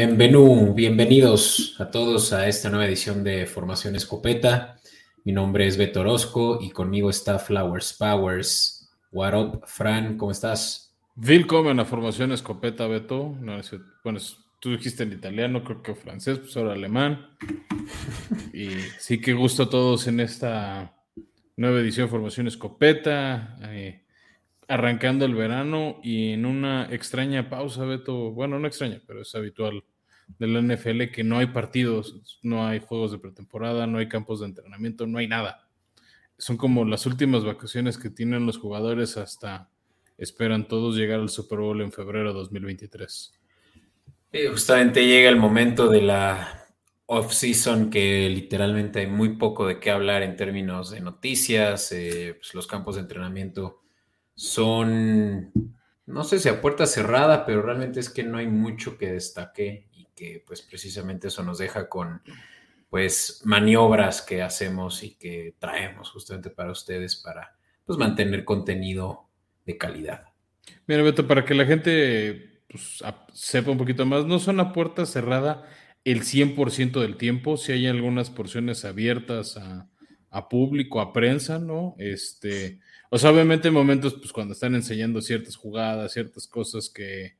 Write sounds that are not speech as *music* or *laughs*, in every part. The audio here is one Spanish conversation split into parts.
Bienvenido, bienvenidos a todos a esta nueva edición de Formación Escopeta. Mi nombre es Beto Orozco y conmigo está Flowers Powers. What up, Fran? ¿Cómo estás? Willkommen a Formación Escopeta, Beto. bueno, tú dijiste en italiano, creo que francés, pues ahora alemán. Y sí que gusto a todos en esta nueva edición de Formación Escopeta. Eh, arrancando el verano y en una extraña pausa, Beto, bueno, no extraña, pero es habitual de la NFL que no hay partidos, no hay juegos de pretemporada, no hay campos de entrenamiento, no hay nada. Son como las últimas vacaciones que tienen los jugadores hasta esperan todos llegar al Super Bowl en febrero de 2023. justamente llega el momento de la off-season que literalmente hay muy poco de qué hablar en términos de noticias, eh, pues los campos de entrenamiento son, no sé si a puerta cerrada, pero realmente es que no hay mucho que destaque y que pues precisamente eso nos deja con pues maniobras que hacemos y que traemos justamente para ustedes para pues mantener contenido de calidad. Mira, Beto, para que la gente pues, sepa un poquito más, no son a puerta cerrada el 100% del tiempo, si hay algunas porciones abiertas a, a público, a prensa, ¿no? Este, o sea, obviamente en momentos, pues cuando están enseñando ciertas jugadas, ciertas cosas que,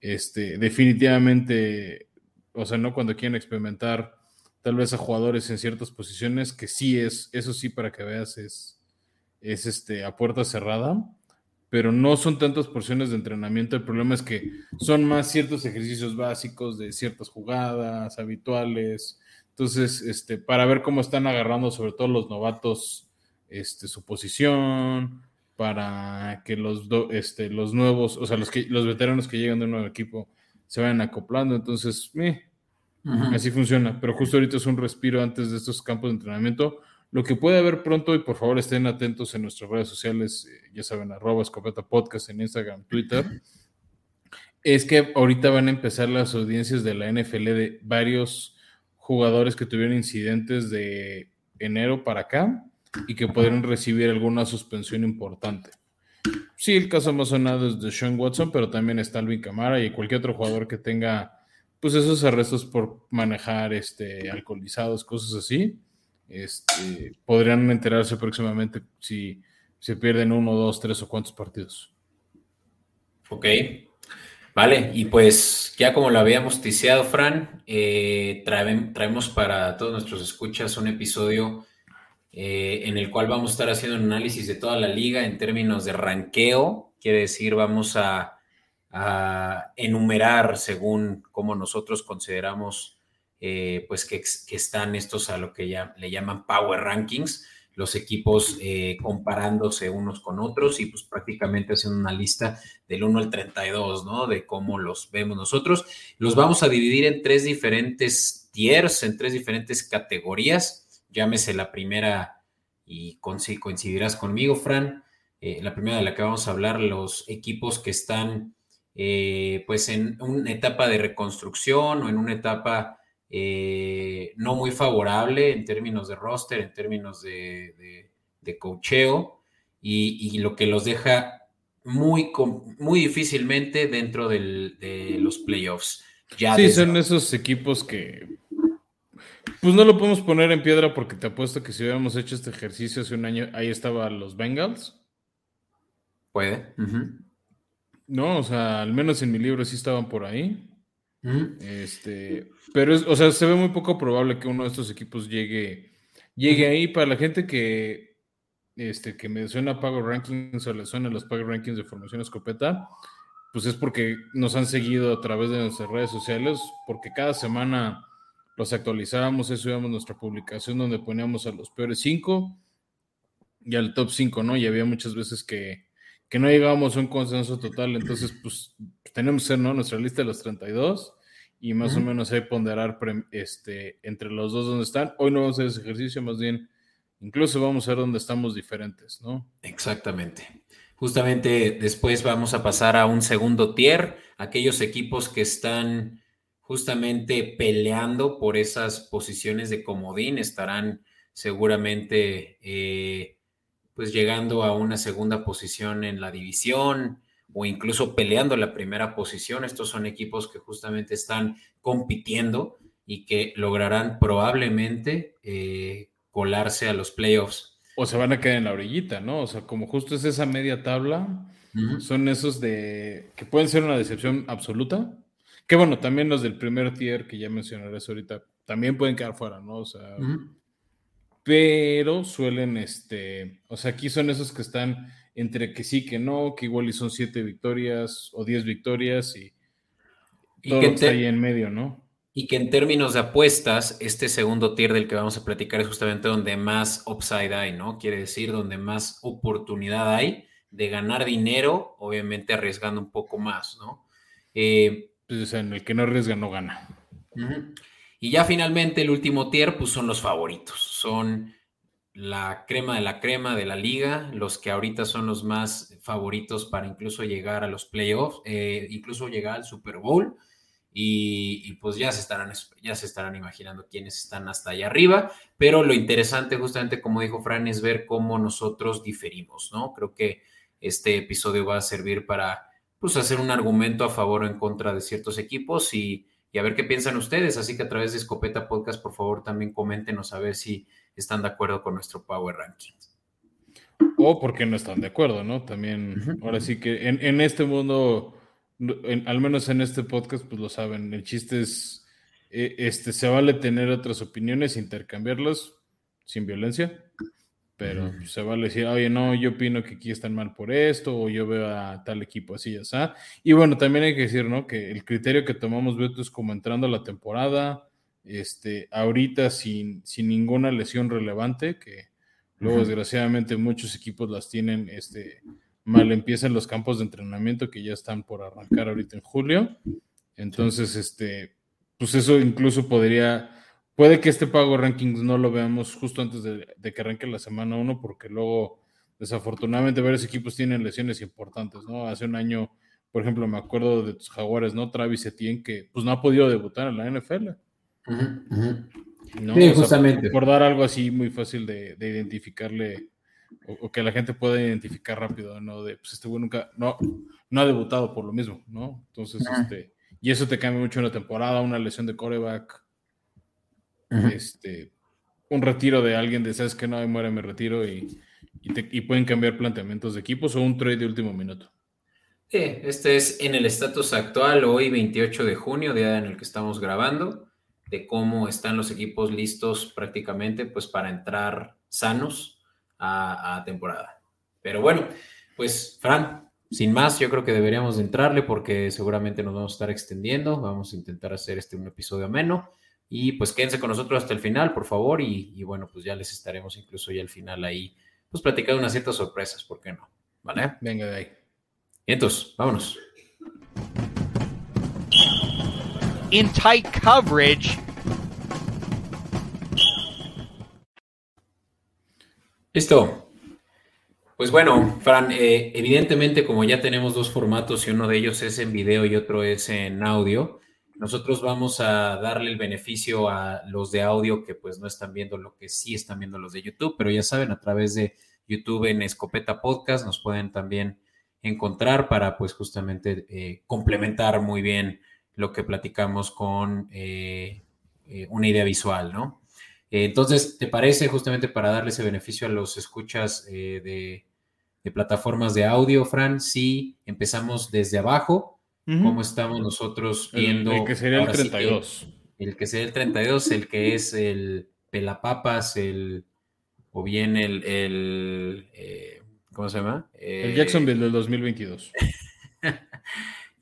este, definitivamente, o sea, no cuando quieren experimentar tal vez a jugadores en ciertas posiciones, que sí es, eso sí para que veas es, es este, a puerta cerrada, pero no son tantas porciones de entrenamiento. El problema es que son más ciertos ejercicios básicos de ciertas jugadas habituales. Entonces, este, para ver cómo están agarrando sobre todo los novatos este, su posición, para que los, este, los nuevos, o sea, los, que, los veteranos que llegan de un nuevo equipo se vayan acoplando. Entonces, eh, así funciona. Pero justo ahorita es un respiro antes de estos campos de entrenamiento. Lo que puede haber pronto, y por favor estén atentos en nuestras redes sociales, eh, ya saben, arroba escopeta podcast en Instagram, Twitter, es que ahorita van a empezar las audiencias de la NFL de varios jugadores que tuvieron incidentes de enero para acá y que podrían recibir alguna suspensión importante. Sí, el caso más sonado es de Sean Watson, pero también está Alvin Camara y cualquier otro jugador que tenga pues esos arrestos por manejar este, alcoholizados, cosas así, este, podrían enterarse próximamente si se pierden uno, dos, tres o cuántos partidos. Ok, vale, y pues ya como lo habíamos ticiado, Fran, eh, traemos para todos nuestros escuchas un episodio eh, en el cual vamos a estar haciendo un análisis de toda la liga en términos de ranqueo, quiere decir, vamos a, enumerar según cómo nosotros consideramos eh, pues que, están estos a lo que ya le llaman Power Rankings, los equipos eh, comparándose unos con otros y pues prácticamente haciendo una lista del 1 al 32, ¿no? De cómo los vemos nosotros. Los vamos a dividir en tres diferentes tiers, en tres diferentes categorías llámese la primera, y coincidirás conmigo, Fran, eh, la primera de la que vamos a hablar, los equipos que están eh, pues en una etapa de reconstrucción o en una etapa eh, no muy favorable en términos de roster, en términos de, de, cocheo, y, lo que los deja muy, muy difícilmente dentro de los playoffs. Ya sí, son esos equipos que pues no lo podemos poner en piedra porque te apuesto que si hubiéramos hecho este ejercicio hace un año, ahí estaban los Bengals. Puede. No, o sea, al menos en mi libro sí estaban por ahí. Este, pero es, o sea, se ve muy poco probable que uno de estos equipos llegue, llegue ahí. Para la gente que, este, que me suena Pago Rankings o le suena los Pago Rankings de Formación Escopeta, pues es porque nos han seguido a través de nuestras redes sociales, porque cada semana los actualizábamos, eso subíamos nuestra publicación donde poníamos a los peores cinco y al top 5, ¿no? Y había muchas veces que, no llegábamos a un consenso total, entonces pues tenemos que ser, ¿no? Nuestra lista de los 32 y más o menos ahí ponderar este, entre los dos donde están. Hoy no vamos a hacer ese ejercicio, más bien incluso vamos a ver dónde estamos diferentes, ¿no? Exactamente. Justamente después vamos a pasar a un segundo tier, aquellos equipos que están justamente peleando por esas posiciones de comodín, estarán seguramente eh, pues llegando a una segunda posición en la división o incluso peleando la primera posición. Estos son equipos que justamente están compitiendo y que lograrán probablemente eh, colarse a los playoffs. O se van a quedar en la orillita, ¿no? O sea, como justo es esa media tabla, son esos de que pueden ser una decepción absoluta. Que bueno, también los del primer tier que ya mencionarás ahorita también pueden quedar fuera, ¿no? O sea, pero suelen, este, o sea, aquí son esos que están entre que sí, que no, que igual y son siete victorias o diez victorias y, todo que está ahí en medio, ¿no? Y que en términos de apuestas, este segundo tier del que vamos a platicar es justamente donde más upside hay, ¿no? Quiere decir donde más oportunidad hay de ganar dinero, obviamente arriesgando un poco más, ¿no? Eh, pues, en el que no arriesga no gana. Y ya finalmente el último tier, pues son los favoritos, son la crema de la crema de la liga, los que ahorita son los más favoritos para incluso llegar a los playoffs, eh, incluso llegar al Super Bowl. Y, pues ya se, estarán, ya se estarán imaginando quiénes están hasta allá arriba, pero lo interesante justamente como dijo Fran es ver cómo nosotros diferimos, ¿no? Creo que este episodio va a servir para pues hacer un argumento a favor o en contra de ciertos equipos y, y a ver qué piensan ustedes, así que a través de Escopeta Podcast por favor también coméntenos a ver si están de acuerdo con nuestro Power Rankings. O porque no están de acuerdo, ¿no? También, ahora sí que en, en este mundo al menos en este podcast, pues lo saben, el chiste es, eh, este, se vale tener otras opiniones, intercambiarlas sin violencia, pero se vale decir, oye, no, yo opino que aquí están mal por esto, o yo veo a tal equipo así, ya está. Y bueno, también hay que decir, ¿no? Que el criterio que tomamos, Beto, es como entrando a la temporada, este, ahorita sin, sin ninguna lesión relevante, que luego desgraciadamente muchos equipos las tienen, este, mal empiezan los campos de entrenamiento que ya están por arrancar ahorita en julio. Entonces, este, pues eso incluso podría, puede que este pago rankings no lo veamos justo antes de, que arranque la semana 1, porque luego, desafortunadamente, varios equipos tienen lesiones importantes, ¿no? Hace un año, por ejemplo, me acuerdo de tus jaguares, ¿no? Travis Etienne, que pues no ha podido debutar en la NFL. ¿no? justamente. por dar algo así muy fácil de, de identificarle o, que la gente pueda identificar rápido, ¿no? De, pues este güey nunca, no, no ha debutado por lo mismo, ¿no? Entonces, este, y eso te cambia mucho en la temporada, una lesión de coreback, este, un retiro de alguien de, sabes que no, muere, me retiro y, y, pueden cambiar planteamientos de equipos o un trade de último minuto. Sí, este es en el estatus actual, hoy 28 de junio, día en el que estamos grabando, de cómo están los equipos listos prácticamente pues para entrar sanos a, temporada. Pero bueno, pues Fran, sin más, yo creo que deberíamos entrarle porque seguramente nos vamos a estar extendiendo. Vamos a intentar hacer este un episodio ameno. Y pues quédense con nosotros hasta el final, por favor. Y, bueno, pues ya les estaremos incluso ya al final ahí, pues platicando unas ciertas sorpresas, ¿por qué no? ¿Vale? Venga de ahí. Y entonces, vámonos. In tight coverage. Listo. Pues bueno, Fran, eh, evidentemente como ya tenemos dos formatos y uno de ellos es en video y otro es en audio, nosotros vamos a darle el beneficio a los de audio que pues no están viendo lo que sí están viendo los de YouTube, pero ya saben, a través de YouTube en Escopeta Podcast nos pueden también encontrar para pues justamente eh, complementar muy bien lo que platicamos con eh, una idea visual, ¿no? Eh, entonces, ¿te parece justamente para darle ese beneficio a los escuchas eh, de, plataformas de audio, Fran? Si empezamos desde abajo, ¿cómo estamos nosotros viendo? El, que sería el 32. el que sería el 32, el que es el pelapapas, el o bien el, eh, ¿cómo se llama? el Jacksonville del 2022. *laughs*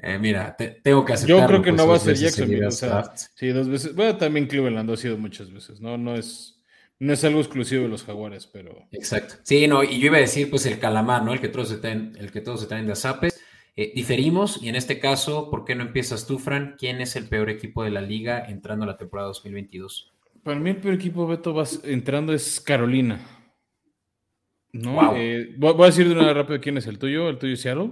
Eh, mira, tengo que aceptarlo. Yo creo que no va a ser Jacksonville. O sea, sí, dos veces. Bueno, también Cleveland ha sido muchas veces, ¿no? No es, no es algo exclusivo de los Jaguares, pero. Exacto. Sí, no, y yo iba a decir, pues, el calamar, ¿no? El que todos se traen, el que todos se traen de azapes. Eh, diferimos, y en este caso, ¿por qué no empiezas tú, Fran? ¿Quién es el peor equipo de la liga entrando a la temporada 2022? Para mí, el peor equipo, Beto, vas entrando es Carolina. ¿No? Eh, voy a decir de una rápido quién es el tuyo. ¿El tuyo es Seattle?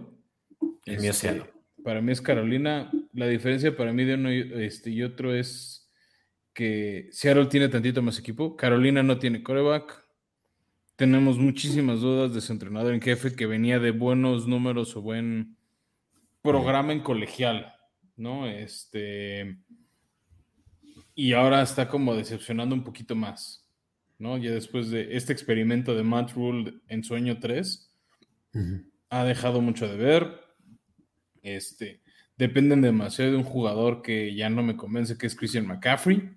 El mío es este, Seattle para mí es Carolina. La diferencia para mí de uno este, y otro es que Seattle tiene tantito más equipo. Carolina no tiene coreback. Tenemos muchísimas dudas de su entrenador en jefe que venía de buenos números o buen programa en colegial, ¿no? Este. Y ahora está como decepcionando un poquito más, ¿no? Ya después de este experimento de Matt Rule en Sueño 3, ha dejado mucho de ver. Este. Dependen demasiado de un jugador que ya no me convence, que es Christian McCaffrey.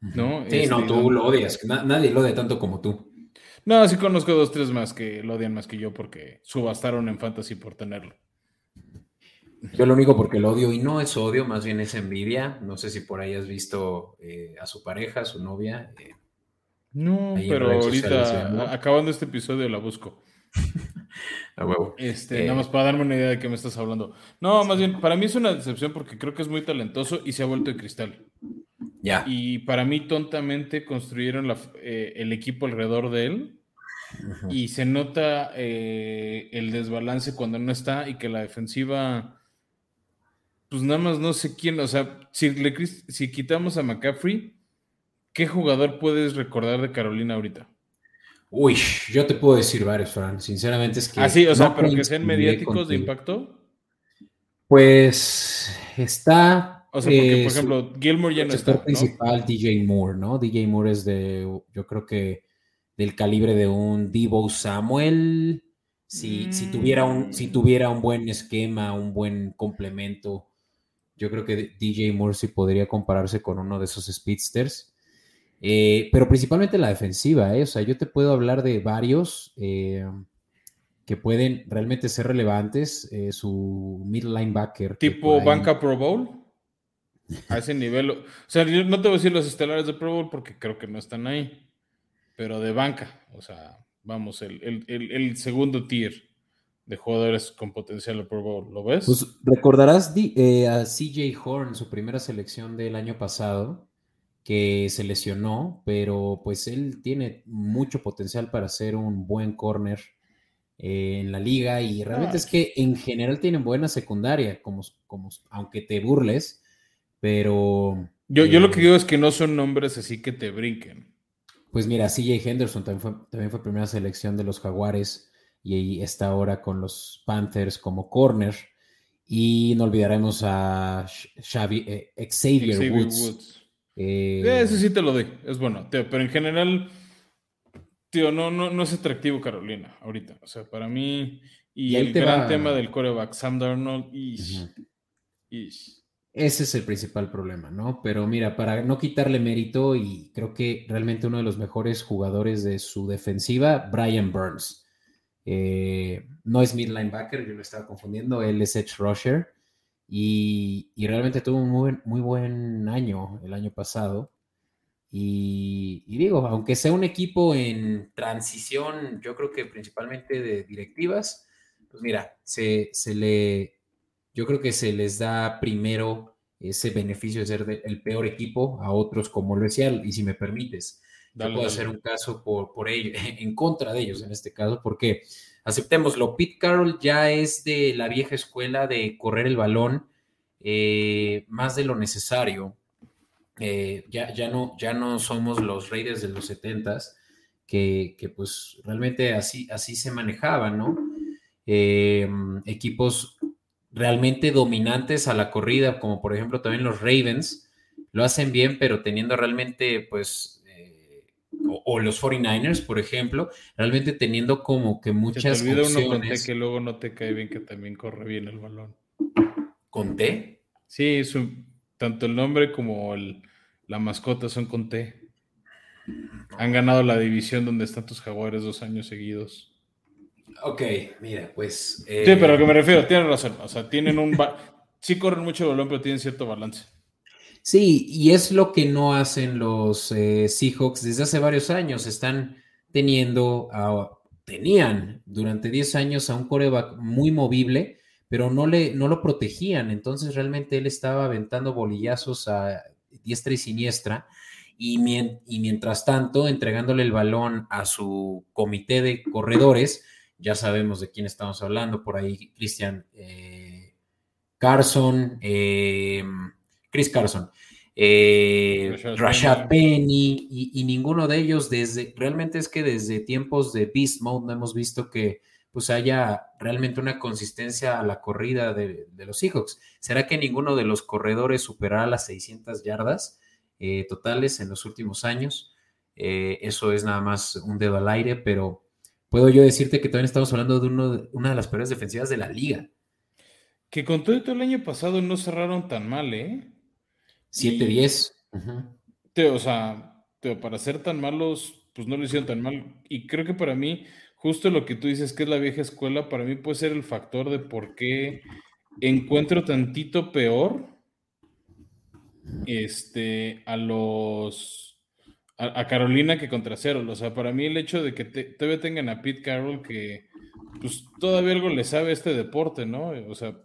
¿No? Sí, no, Este, tú lo odias. Na- nadie lo odia tanto como tú. No, sí conozco dos, tres más que lo odian más que yo porque subastaron en Fantasy por tenerlo. Yo lo único porque lo odio y no es odio, más bien es envidia. No sé si por ahí has visto eh, a su pareja, a su novia. eh, No, pero ahorita, acabando este episodio, la busco. *laughs* a huevo. Este, Eh. nada más para darme una idea de qué me estás hablando. No, más bien, para mí es una decepción porque creo que es muy talentoso y se ha vuelto de cristal. Ya. Y para mí, tontamente, construyeron la el equipo alrededor de él Y se nota eh, el desbalance cuando no está y que la defensiva, pues nada más no sé quién, o sea, si, le, quis- si quitamos a McCaffrey, ¿qué jugador puedes recordar de Carolina ahorita? Uy, yo te puedo decir varios, Fran. Sinceramente es que. Ah, sí, o sea, no pero que sean mediáticos de impacto. Pues está. O sea, porque, eh, por su- ejemplo, Gilmore ya el no sector está, ¿no? principal, DJ Moore, ¿no? DJ Moore es de, yo creo que del calibre de un Debo Samuel. Si, si, tuviera un, si Mm. tuviera un buen esquema, un buen complemento, yo creo que DJ Moore sí podría compararse con uno de esos speedsters. Eh, pero principalmente la defensiva, ¿eh? O sea, yo te puedo hablar de varios eh, que pueden realmente ser relevantes. Eh, su middle linebacker. Tipo ahí- banca Pro Bowl. A ese nivel. O sea, yo no te voy a decir los estelares de Pro Bowl porque creo que no están ahí. Pero de banca. O sea, vamos, el, el- el- el segundo tier de jugadores con potencial de Pro Bowl. ¿Lo ves? Pues recordarás eh, a CJ Horn, su primera selección del año pasado, que se lesionó, pero pues él tiene mucho potencial para ser un buen corner eh, en la liga y realmente Ah. es que en general tienen buena secundaria, como, como aunque te burles, pero yo, yo lo eh, que digo es que no son nombres así que te brinquen. Pues mira, CJ Henderson también fue, también fue primera selección de los Jaguares y ahí está ahora con los Panthers como corner. Y no olvidaremos a Xavi- eh, Xavier, Xavier Woods. Woods. eh, Ese sí te lo doy. Es bueno, tío, pero en general, tío, no, no, no es atractivo Carolina ahorita. O sea, para mí. Y, el te gran va- tema del coreback, Sam Darnold. ish, ish. Ese es el principal problema, ¿no? Pero mira, para no quitarle mérito, y creo que realmente uno de los mejores jugadores de su defensiva, Brian Burns. Eh, no es mid linebacker, yo lo estaba confundiendo, él es edge rusher. Y, y realmente tuvo un muy, buen- muy buen año el año pasado. Y, y digo, aunque sea un equipo en transición, yo creo que principalmente de directivas, pues mira, se, se le, yo creo que se les da primero ese beneficio de ser de- el peor equipo a otros, como lo decía, y si me permites, Dale, yo puedo dale. hacer un caso por, por ello, *laughs* en contra de ellos en este caso, porque aceptémoslo, Pete Carroll ya es de la vieja escuela de correr el balón eh, más de lo necesario. Eh, ya, ya, no, ya no somos los Raiders de los 70s, que, que pues realmente así, así se manejaban, ¿no? Eh, equipos realmente dominantes a la corrida, como por ejemplo también los Ravens, lo hacen bien, pero teniendo realmente, pues, eh, o, o los 49ers, por ejemplo, realmente teniendo como que Se te muchas olvida uno con opciones. que luego no te cae bien que también corre bien el balón. ¿Con T? Sí, su- tanto el nombre como el- la mascota son con T. Han ganado la división donde están tus jaguares dos años seguidos. Ok, mira, pues... Sí, eh, pero a lo que me refiero, tienes razón. O sea, tienen un... Sí corren mucho el balón, pero tienen cierto balance. Sí, y es lo que no hacen los eh, Seahawks desde hace varios años. Están teniendo, a- tenían durante 10 años a un coreback muy movible, pero no, le, no lo protegían. Entonces realmente él estaba aventando bolillazos a diestra y siniestra. Y, mien- y mientras tanto, entregándole el balón a su comité de corredores, ya sabemos de quién estamos hablando, por ahí Christian eh, Carson, eh, Chris Carson. eh, Rashad, Penny, y, ninguno de ellos desde, realmente es que desde tiempos de Beast Mode no hemos visto que pues haya realmente una consistencia a la corrida de, los Seahawks. ¿Será que ninguno de los corredores superará las 600 yardas eh, totales en los últimos años? Eso es nada más un dedo al aire, pero puedo yo decirte que también estamos hablando de, uno, una de las peores defensivas de la liga. Que con todo, el año pasado no cerraron tan mal, ¿eh? 7-10. O sea, para ser tan malos, pues no lo hicieron tan mal. Y creo que para mí, justo lo que tú dices que es la vieja escuela, para mí puede ser el factor de por qué encuentro tantito peor este, a los. A, Carolina que contra Cero. O sea, para mí el hecho de que todavía tengan a Pete Carroll que pues todavía algo le sabe este deporte, ¿no? O sea,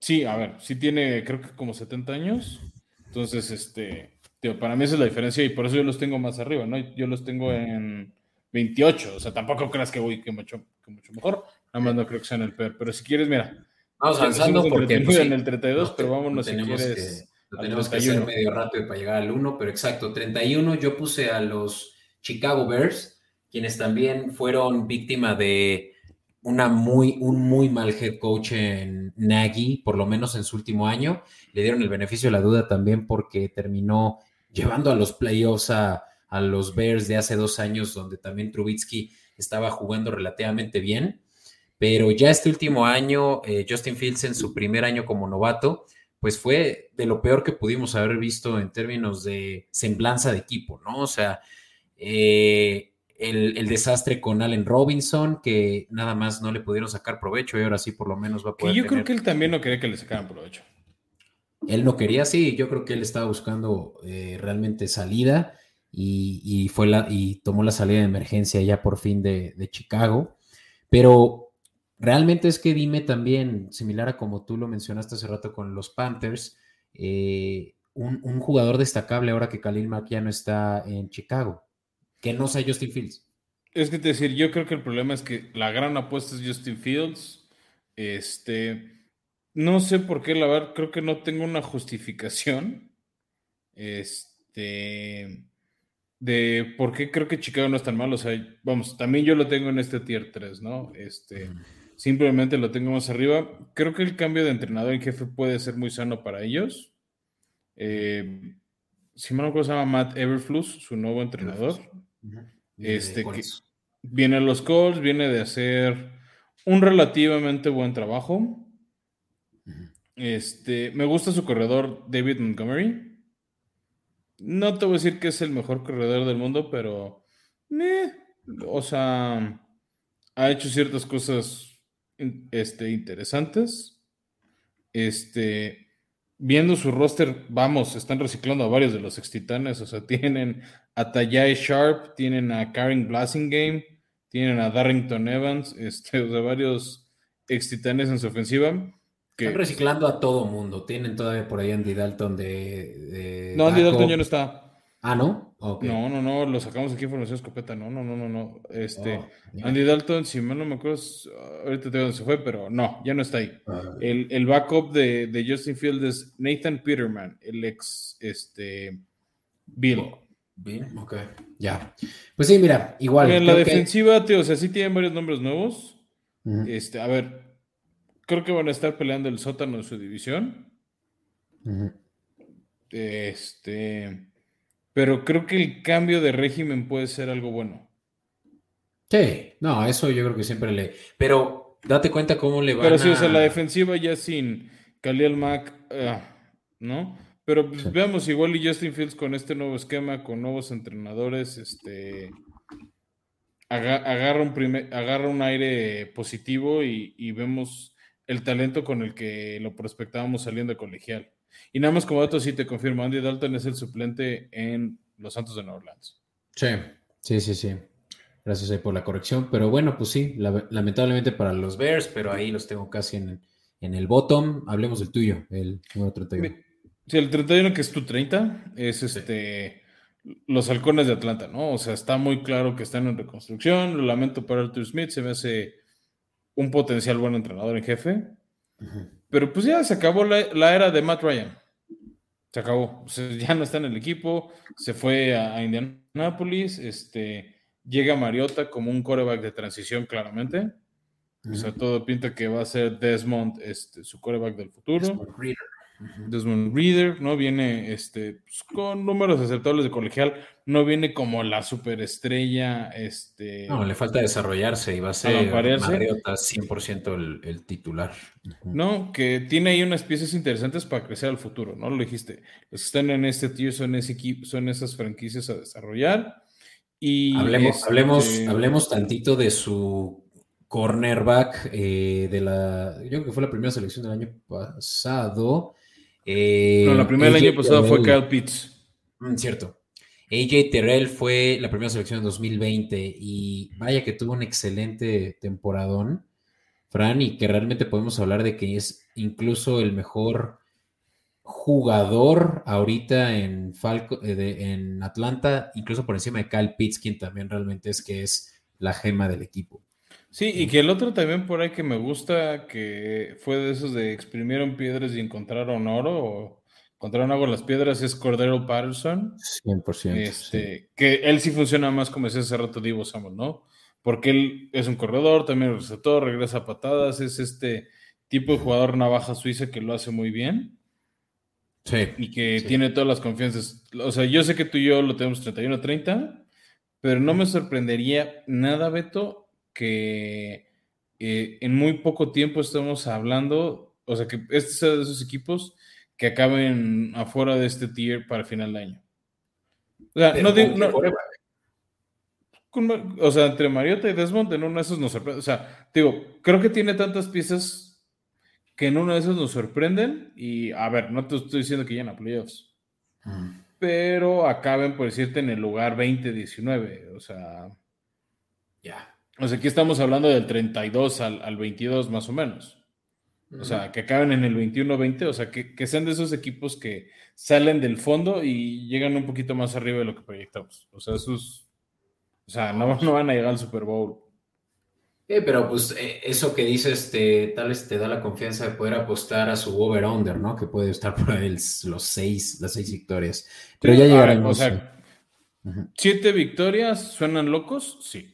Sí, a ver, sí tiene, creo que como 70 años. Entonces, este, para mí esa es la diferencia y por eso yo los tengo más arriba, ¿no? Yo los tengo en 28, o sea, tampoco creas que voy que mucho, mucho mejor. Nada más no creo que sea en el peor, pero si quieres, mira. Vamos avanzando porque pues, en el 32, pero vámonos si quieres. Que, tenemos que hacer medio rápido para llegar al 1, pero exacto, 31 yo puse a los Chicago Bears, quienes también fueron víctima de una muy, un muy mal head coach en Nagy, por lo menos en su último año. Le dieron el beneficio de la duda también porque terminó llevando a los playoffs a, los Bears de hace dos años, donde también Trubitsky estaba jugando relativamente bien. Pero ya este último año, eh, Justin Fields en su primer año como novato, pues fue de lo peor que pudimos haber visto en términos de semblanza de equipo, ¿no? O sea, eh, el, desastre con Allen Robinson, que nada más no le pudieron sacar provecho y ahora sí por lo menos va a poder. yo creo que él también no quería que le sacaran provecho. Él no quería, sí, yo creo que él estaba buscando eh, realmente salida y, fue la, y tomó la salida de emergencia ya por fin de, Chicago. Pero realmente es que dime también, similar a como tú lo mencionaste hace rato con los Panthers, eh, un, un, jugador destacable ahora que Khalil Mack ya no está en Chicago que no sea Justin Fields. Es que te decir, yo creo que el problema es que la gran apuesta es Justin Fields. Este, no sé por qué, la verdad, creo que no tengo una justificación. Este, de por qué creo que Chicago no es tan malo. O sea, vamos, también yo lo tengo en este tier 3, ¿no? Este, simplemente lo tengo más arriba. Creo que el cambio de entrenador en jefe puede ser muy sano para ellos. Eh, si me acuerdo, se llama Matt Everflus, su nuevo entrenador. Este, que viene a los Colts, viene de hacer un relativamente buen trabajo. Este, me gusta su corredor David Montgomery. No te voy a decir que es el mejor corredor del mundo, pero o sea, ha hecho ciertas cosas este, interesantes. Este, viendo su roster, vamos, están reciclando a varios de los ex titanes, o sea, *laughs* tienen a Tajay Sharp, tienen a Karen Blassingame, tienen a Darrington Evans, este, o sea, varios ex titanes en su ofensiva. Que, están reciclando a todo mundo, tienen todavía por ahí Andy Dalton de... no, Andy Dalton ya no está. Ah, ¿no? No, no, no, lo sacamos aquí en Formación Escopeta. No, no, no, no, no. Este, oh, Andy Dalton, si mal no me acuerdo, ahorita te digo dónde se fue, pero no, ya no está ahí. Ah, el, backup de, Justin Field es Nathan Peterman, el ex este, Bill. Oh, Bill, ok, ya. Pues sí, mira, igual. En la defensiva, tío, o sea, sí tienen varios nombres nuevos. Este, a ver, creo que van a estar peleando el sótano de su división. Este. Pero creo que el cambio de régimen puede ser algo bueno. Sí, no, eso yo creo que siempre le. Pero date cuenta cómo le va. Pero sí, o sea, la defensiva ya sin Khalil Mack, ah, ¿no? Pero pues, veamos, igual y Justin Fields con este nuevo esquema, con nuevos entrenadores, este agarra un, primer, agarra un aire positivo y, y, vemos el talento con el que lo prospectábamos saliendo de colegial. Y nada más como dato, sí te confirmo, Andy Dalton es el suplente en los Santos de Nueva Orleans. Sí, sí, sí, sí. Gracias ahí por la corrección. Pero bueno, pues sí, lamentablemente para los Bears, pero ahí los tengo casi en, el bottom. Hablemos del tuyo, el número 31. Sí, el 31 que es tu 30 es este los halcones de Atlanta, ¿no? O sea, está muy claro que están en reconstrucción. Lo lamento para Arthur Smith, se me hace un potencial buen entrenador en jefe. Pero pues ya se acabó la, era de Matt Ryan. Se acabó. ya no está en el equipo, se fue a, Indianapolis, este, llega Mariota como un coreback de transición claramente. O sea, todo pinta que va a ser Desmond este, su coreback del futuro. Desmond Reader, ¿no? Viene este, pues, con números aceptables de colegial, no viene como la superestrella. Este, no, le falta desarrollarse y va a ser Mariota 100% el, el, titular. No, que tiene ahí unas piezas interesantes para crecer al futuro, ¿no? Lo dijiste. Los que están en este tío son, ese equipo, son esas franquicias a desarrollar. Y hablemos, hablemos, este hablemos tantito de su cornerback eh, de la, yo creo que fue la primera selección del año pasado. Eh, no, la primera del año pasado fue Kyle Pitts. Mm, cierto. AJ Terrell fue la primera selección en 2020 y vaya que tuvo un excelente temporadón, Fran, y que realmente podemos hablar de que es incluso el mejor jugador ahorita en, Falco, eh, en Atlanta, incluso por encima de Kyle Pitts, quien también realmente es que es la gema del equipo. Sí, y que el otro también por ahí que me gusta, que fue de esos de exprimieron piedras y encontraron oro, o encontraron algo en las piedras, es Cordero Patterson. 100%. Este, Que él sí funciona más como decía hace rato Divo Samuel, ¿no? Porque él es un corredor, también receptor, regresa a patadas, es este tipo de jugador navaja suiza que lo hace muy bien. Sí. Y que tiene todas las confianzas. O sea, yo sé que tú y yo lo tenemos 31-30, pero no me sorprendería nada, Beto, que eh, en muy poco tiempo estamos hablando, o sea, que este sea de esos equipos que acaben afuera de este tier para final de año. O sea, no digo. o sea, entre Mariota y Desmond, en uno de esos nos sorprende. O sea, digo, creo que tiene tantas piezas que en uno de esos nos sorprenden. Y a ver, no te estoy diciendo que lleguen a playoffs. Pero acaben, por decirte, en el lugar 20-19. O sea. Ya. Sea, aquí estamos hablando del 32 al, al 22 más o menos. O sea, que acaben en el 21-20, o sea, que, sean de esos equipos que salen del fondo y llegan un poquito más arriba de lo que proyectamos. O sea, esos, o sea, no, no van a llegar al Super Bowl. Eh, pero pues eh, eso que dices te, tal vez te da la confianza de poder apostar a su over-under, ¿no? Que puede estar por ahí los seis, las seis victorias. Pero ya llegaremos. O sea, siete victorias, ¿suenan locos? Sí.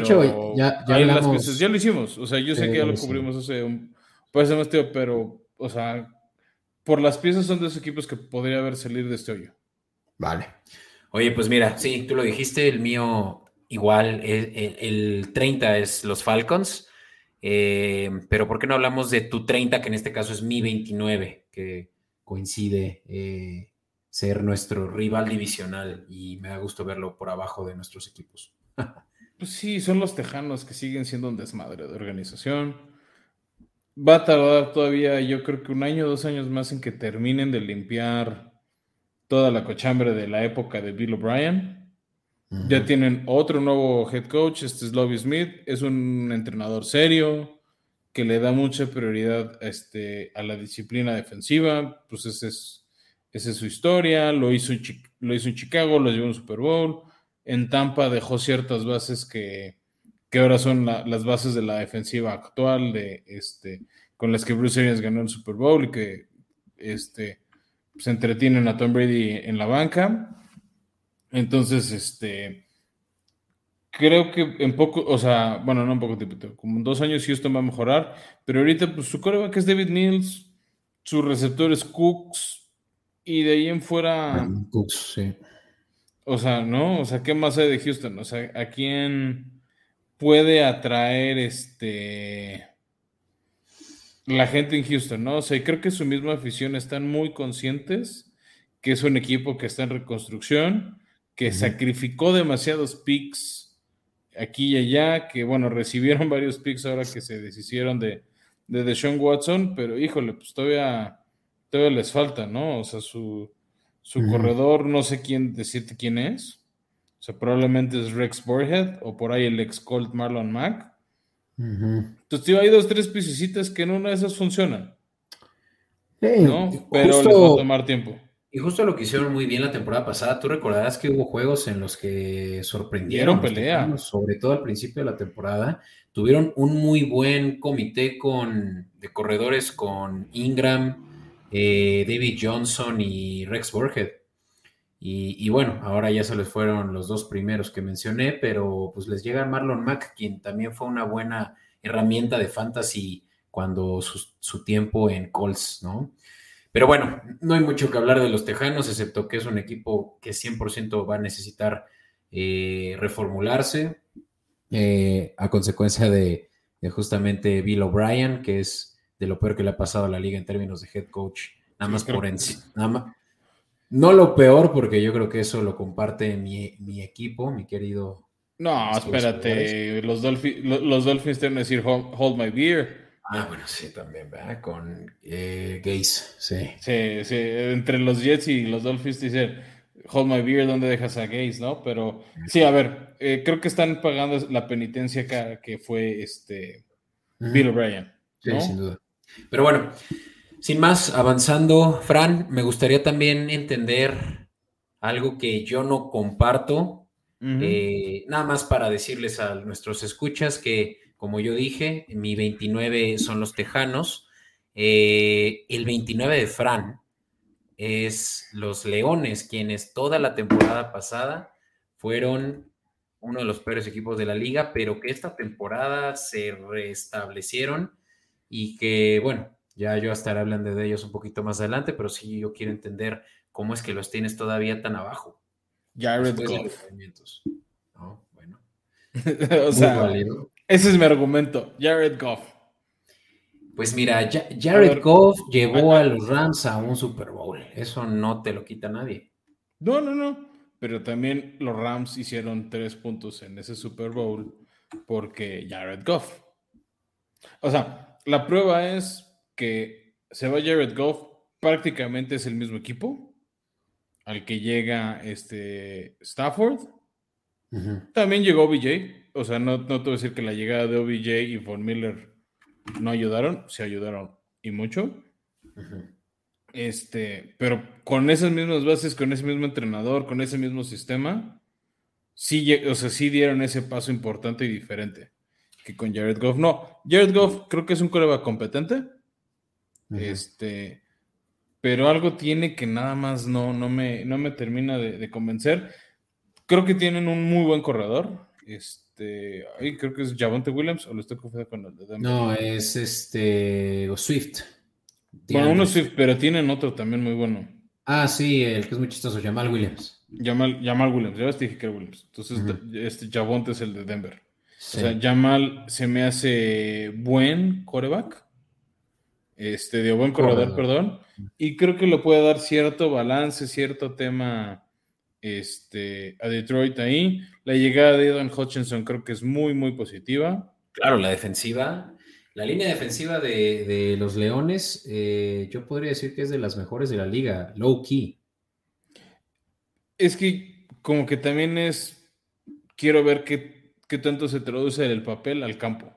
Pero ya, ya, ya, lo hicimos. O sea, yo sé que ya lo cubrimos hace un pues más tío, pero, o sea, por las piezas son de esos equipos que podría haber salido de este hoyo. Vale. Oye, pues mira, sí, tú lo dijiste, el mío igual, el, 30 es los Falcons, eh, pero ¿por qué no hablamos de tu 30, que en este caso es mi 29, que coincide eh, ser nuestro rival divisional y me da gusto verlo por abajo de nuestros equipos? *laughs* Pues sí, son los tejanos que siguen siendo un desmadre de organización. Va a tardar todavía, yo creo que un año dos años más en que terminen de limpiar toda la cochambre de la época de Bill O'Brien. Ya tienen otro nuevo head coach, este es Lovie Smith, es un entrenador serio que le da mucha prioridad este, a la disciplina defensiva, pues esa es, esa es su historia, lo hizo, en, lo hizo en Chicago, lo llevó a un Super Bowl, en Tampa dejó ciertas bases que, ahora son las bases de la defensiva actual de este con las que Bruce Arians ganó el Super Bowl y que este se entretienen a Tom Brady en la banca. Entonces, este creo que en poco, o sea, bueno, no en poco tiempo, como en dos años Houston va a mejorar, pero ahorita pues su coreback es David Mills, su receptor es Cooks, y de ahí en fuera. Cooks, sí. O sea, ¿no? O sea, ¿qué más hay de Houston? O sea, ¿a quién puede atraer este la gente en Houston, ¿no? O sea, creo que su misma afición están muy conscientes que es un equipo que está en reconstrucción, que sacrificó demasiados picks aquí y allá, que bueno, *laughs* recibieron varios picks ahora que se deshicieron de, de Deshaun Watson, pero híjole, pues todavía, todavía les falta, ¿no? O sea, su, su corredor, no sé quién decirte quién es. O sea, probablemente es Rex Borhead o por ahí el ex Colt Marlon Mack. Entonces, tío, hay dos, tres piececitas que en una de esas funcionan. ¿no? Pero les va a tomar tiempo. Y justo lo que hicieron muy bien la temporada pasada, tú recordarás que hubo juegos en los que sorprendieron. pelea. sobre todo al principio de la temporada. Tuvieron un muy buen comité con, de corredores con Ingram, eh, David Johnson y Rex Burhead. Y, bueno, ahora ya se les fueron los dos primeros que mencioné, pero pues les llega Marlon Mack, quien también fue una buena herramienta de fantasy cuando su, tiempo en Colts, ¿no? Pero bueno, no hay mucho que hablar de los Tejanos, excepto que es un equipo que 100% va a necesitar eh, reformularse eh, a consecuencia de, justamente Bill O'Brien, que es de lo peor que le ha pasado a la liga en términos de head coach, nada más por encima. No lo peor, porque yo creo que eso lo comparte mi, equipo, mi querido. No, espérate, los, los, Dolphins tienen que decir hold, my beer. Ah, bueno, sí, también, ¿verdad? Con eh, Gaze, sí. Sí, sí, entre los Jets y los Dolphins dicen hold my beer, ¿dónde dejas a Gaze, no? Pero sí, a ver, eh, creo que están pagando la penitencia que, que fue este Bill O'Brien. Sí, sin duda. Pero bueno, sin más, avanzando, Fran, me gustaría también entender algo que yo no comparto, eh, nada más para decirles a nuestros escuchas que, como yo dije, mi 29 son los Tejanos, eh, el 29 de Fran es los Leones, quienes toda la temporada pasada fueron uno de los peores equipos de la liga, pero que esta temporada se restablecieron y que, bueno, ya yo estaré hablando de ellos un poquito más adelante, pero sí yo quiero entender cómo es que los tienes todavía tan abajo. Jared Goff. No, bueno. *laughs* o sea, ese es mi argumento. Jared Goff. Pues mira, Jared Goff llevó a los Rams a un Super Bowl. Eso no te lo quita nadie. No, no, no. Pero también los Rams hicieron tres puntos en ese Super Bowl porque Jared Goff. O sea, la prueba es que se va Jared Goff, prácticamente es el mismo equipo al que llega este Stafford. También llegó OBJ, o sea, no, no te voy a decir que la llegada de OBJ y Von Miller no ayudaron, se ayudaron y mucho. Este, pero con esas mismas bases, con ese mismo entrenador, con ese mismo sistema, sí, o sea, sí dieron ese paso importante y diferente que con Jared Goff. No, Jared Goff creo que es un coreback competente. Este, pero algo tiene que nada más no, no, me, no me termina de, convencer. Creo que tienen un muy buen corredor. Este, ahí creo que es Javonte Williams o lo estoy confundiendo con el de No, es este Swift. Bueno, uno Swift, pero tienen otro también muy bueno. Ah, sí, el que es muy chistoso, Jamal Williams. Jamal, Jamal Williams, ya te dije que era Williams. Entonces, este Javonte es el de Denver. O sea, Jamal se me hace buen coreback este, de buen corredor, perdón, y creo que le puede dar cierto balance, cierto tema este, a Detroit ahí. La llegada de Edwin Hutchinson creo que es muy, muy positiva. Claro, la defensiva, la línea defensiva de, los Leones, eh, yo podría decir que es de las mejores de la liga, low key. Es que como que también es, quiero ver qué, qué tanto se traduce el papel al campo.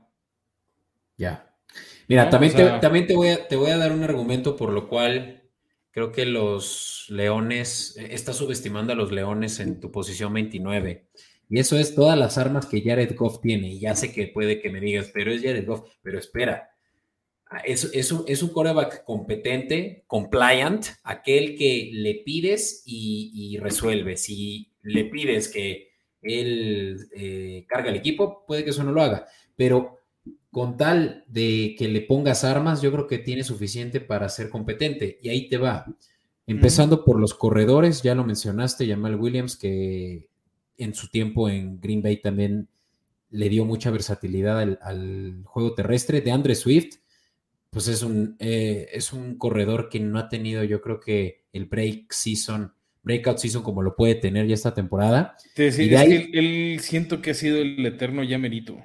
Ya. Mira, también, te, también te, voy a, te voy a dar un argumento por lo cual creo que los Leones, eh, estás subestimando a los Leones en tu posición 29. Y eso es todas las armas que Jared Goff tiene. Y ya sé que puede que me digas, pero es Jared Goff. Pero espera, ah, es, es, un, es un coreback competente, compliant, aquel que le pides y, resuelve. Si le pides que él eh, carga el equipo, puede que eso no lo haga. Pero con tal de que le pongas armas, yo creo que tiene suficiente para ser competente. Y ahí te va. Empezando por los corredores, ya lo mencionaste, Jamal Williams, que en su tiempo en Green Bay también le dio mucha versatilidad al, juego terrestre. De Andre Swift, pues es un, eh, es un corredor que no ha tenido, yo creo que el break season, breakout season como lo puede tener ya esta temporada. Te es que él, siento que ha sido el eterno ya merito.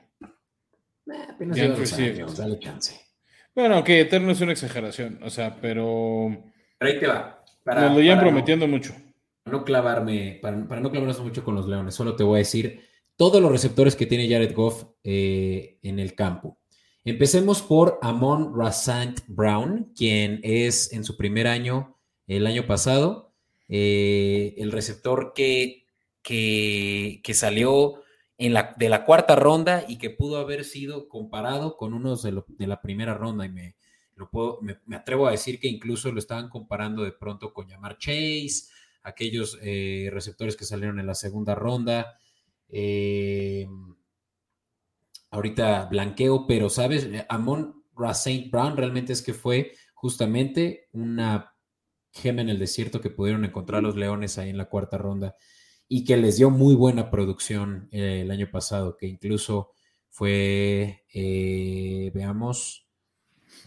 Bueno, que eterno es una exageración, o sea, pero. ahí te va. Para, nos lo llevan prometiendo mucho. Para no clavarme, para, no clavarnos mucho con los Leones, solo te voy a decir todos los receptores que tiene Jared Goff eh, en el campo. Empecemos por Amon Rasant Brown, quien es en su primer año, el año pasado, eh, el receptor que, que, salió de la cuarta ronda y que pudo haber sido comparado con unos de, la primera ronda. Y me lo puedo, me, atrevo a decir que incluso lo estaban comparando de pronto con Yamar Chase, aquellos eh, receptores que salieron en la segunda ronda. Eh, ahorita blanqueo, pero sabes, Amon Saint Brown realmente es que fue justamente una gema en el desierto que pudieron encontrar los Leones ahí en la cuarta ronda y que les dio muy buena producción eh, el año pasado, que incluso fue, eh, veamos,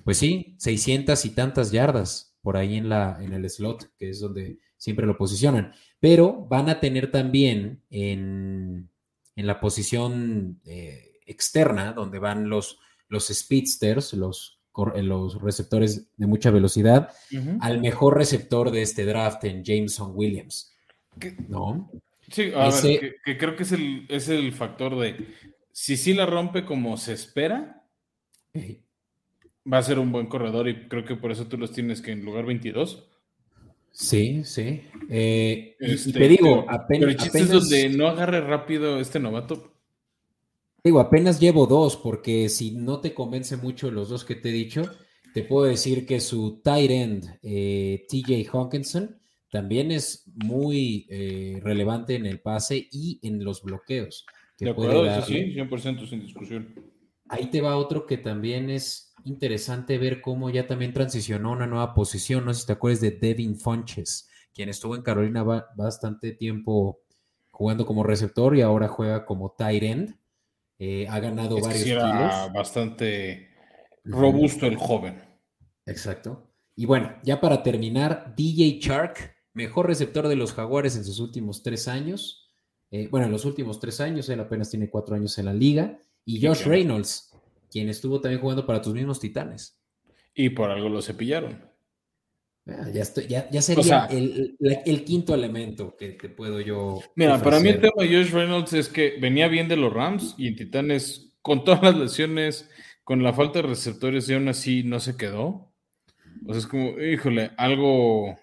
pues sí, 600 y tantas yardas por ahí en, la, en el slot, que es donde siempre lo posicionan. Pero van a tener también en, en la posición eh, externa, donde van los, los speedsters, los, los receptores de mucha velocidad, al mejor receptor de este draft en Jameson Williams. ¿No? Sí, a ver, que, creo que es el, es el factor de si sí la rompe como se espera, va a ser un buen corredor y creo que por eso tú los tienes que en lugar 22. Sí, sí. Eh, y, este, te digo, apenas. Pero el donde no agarre rápido este novato. Digo, apenas llevo dos, porque si no te convence mucho los dos que te he dicho, te puedo decir que su tight end, eh, TJ Hawkinson, también es muy eh, relevante en el pase y en los bloqueos. de acuerdo, sí, 100% sin discusión. Ahí te va otro que también es interesante ver cómo ya también transicionó a una nueva posición. No sé si te acuerdas de Devin Funches, quien estuvo en Carolina bastante tiempo jugando como receptor y ahora juega como tight end. Eh, ha ganado varios kilos. Bastante robusto el joven. Exacto. Y bueno, ya para terminar, DJ Shark mejor receptor de los Jaguares en sus últimos tres años. Eh, bueno, en los últimos tres años, él apenas tiene cuatro años en la liga. Y Josh Reynolds, quien estuvo también jugando para tus mismos Titanes. Y por algo lo cepillaron. Ah, ya, ya, sería el, quinto elemento que te puedo yo. Mira, para mí el tema de Josh Reynolds es que venía bien de los Rams y en Titanes, con todas las lesiones, con la falta de receptores, y aún así no se quedó. O sea, es como, híjole, algo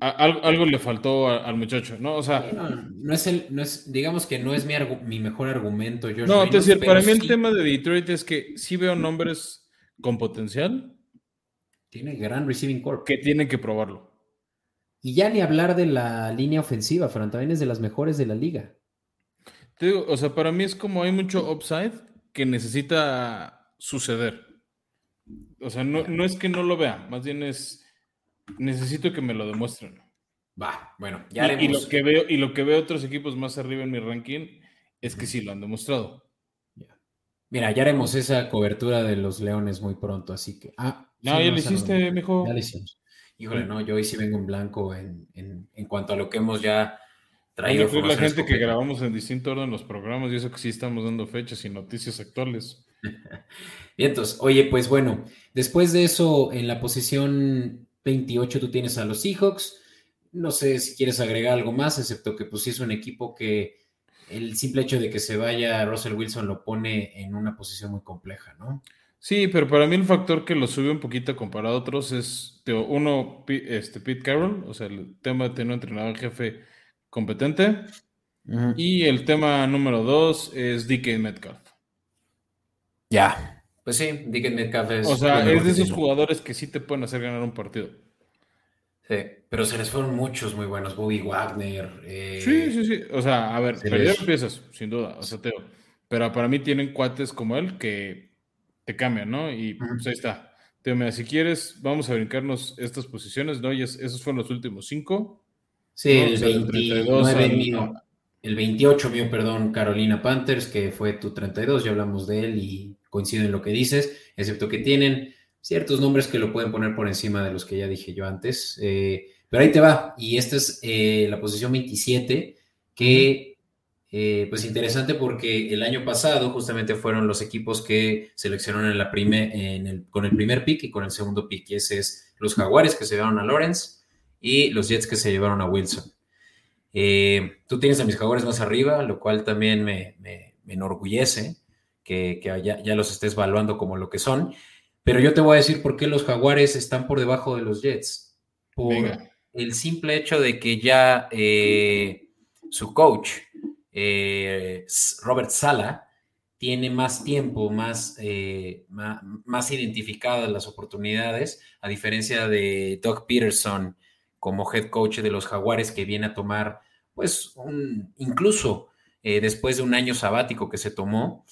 algo, le faltó al muchacho, ¿no? O sea. No, es el, no es, digamos que no es mi, mi mejor argumento. no, te decir, para mí el tema de Detroit es que sí veo nombres con potencial. Tiene gran receiving core. Que tienen que probarlo. Y ya ni hablar de la línea ofensiva, Fran, también es de las mejores de la liga. Te digo, o sea, para mí es como hay mucho upside que necesita suceder. O sea, no, no es que no lo vea, más bien es Necesito que me lo demuestren. Va, bueno, ya y, lo que veo Y lo que veo otros equipos más arriba en mi ranking es que sí lo han demostrado. Mira, ya haremos esa cobertura de los Leones muy pronto, así que... Ah, no, ya lo hiciste, mejor. Ya lo hicimos. Híjole, no, yo hoy sí vengo en blanco en, en, cuanto a lo que hemos ya traído. Yo la gente que grabamos en distinto orden los programas y eso que sí estamos dando fechas y noticias actuales. *laughs* Bien, entonces, oye, pues bueno, después de eso, en la posición 28 tú tienes a los Seahawks. No sé si quieres agregar algo más, excepto que pues sí es un equipo que el simple hecho de que se vaya Russell Wilson lo pone en una posición muy compleja, ¿no? Sí, pero para mí el factor que lo sube un poquito comparado a otros es, uno, este, Pete Carroll, o sea, el tema de tener un entrenador jefe competente. Y el tema número dos es DK Metcalf. Ya, pues sí, Dickens Metcalf es. O sea, es de esos jugadores que sí te pueden hacer ganar un partido. Sí, pero se les fueron muchos muy buenos. Bobby Wagner. Eh, sí, sí, sí. O sea, a ver, perdieron piezas, sin duda. O sea, Teo. Pero para mí tienen cuates como él que te cambian, ¿no? Y pues ahí está. Teo, mira, si quieres, vamos a brincarnos estas posiciones, ¿no? Y esos fueron los últimos cinco. Sí, el, 29 mío, el 28 mío, perdón, Carolina Panthers, que fue tu 32, ya hablamos de él y coincido en lo que dices, excepto que tienen ciertos nombres que lo pueden poner por encima de los que ya dije yo antes. Eh, pero ahí te va. Y esta es eh, la posición 27, que eh, pues interesante porque el año pasado justamente fueron los equipos que seleccionaron en la en con el primer pick y con el segundo pick. Y ese es los Jaguares que se llevaron a Lawrence y los Jets que se llevaron a Wilson. tú tienes a mis Jaguares más arriba, lo cual también me, me enorgullece que, ya, los estés evaluando como lo que son. Pero yo te voy a decir por qué los Jaguares están por debajo de los Jets. Por el simple hecho de que ya eh, su coach, eh, Robert Sala, tiene más tiempo, más, eh, más, identificadas las oportunidades, a diferencia de Doug Peterson como head coach de los Jaguares, que viene a tomar, pues, un, incluso eh, después de un año sabático que se tomó,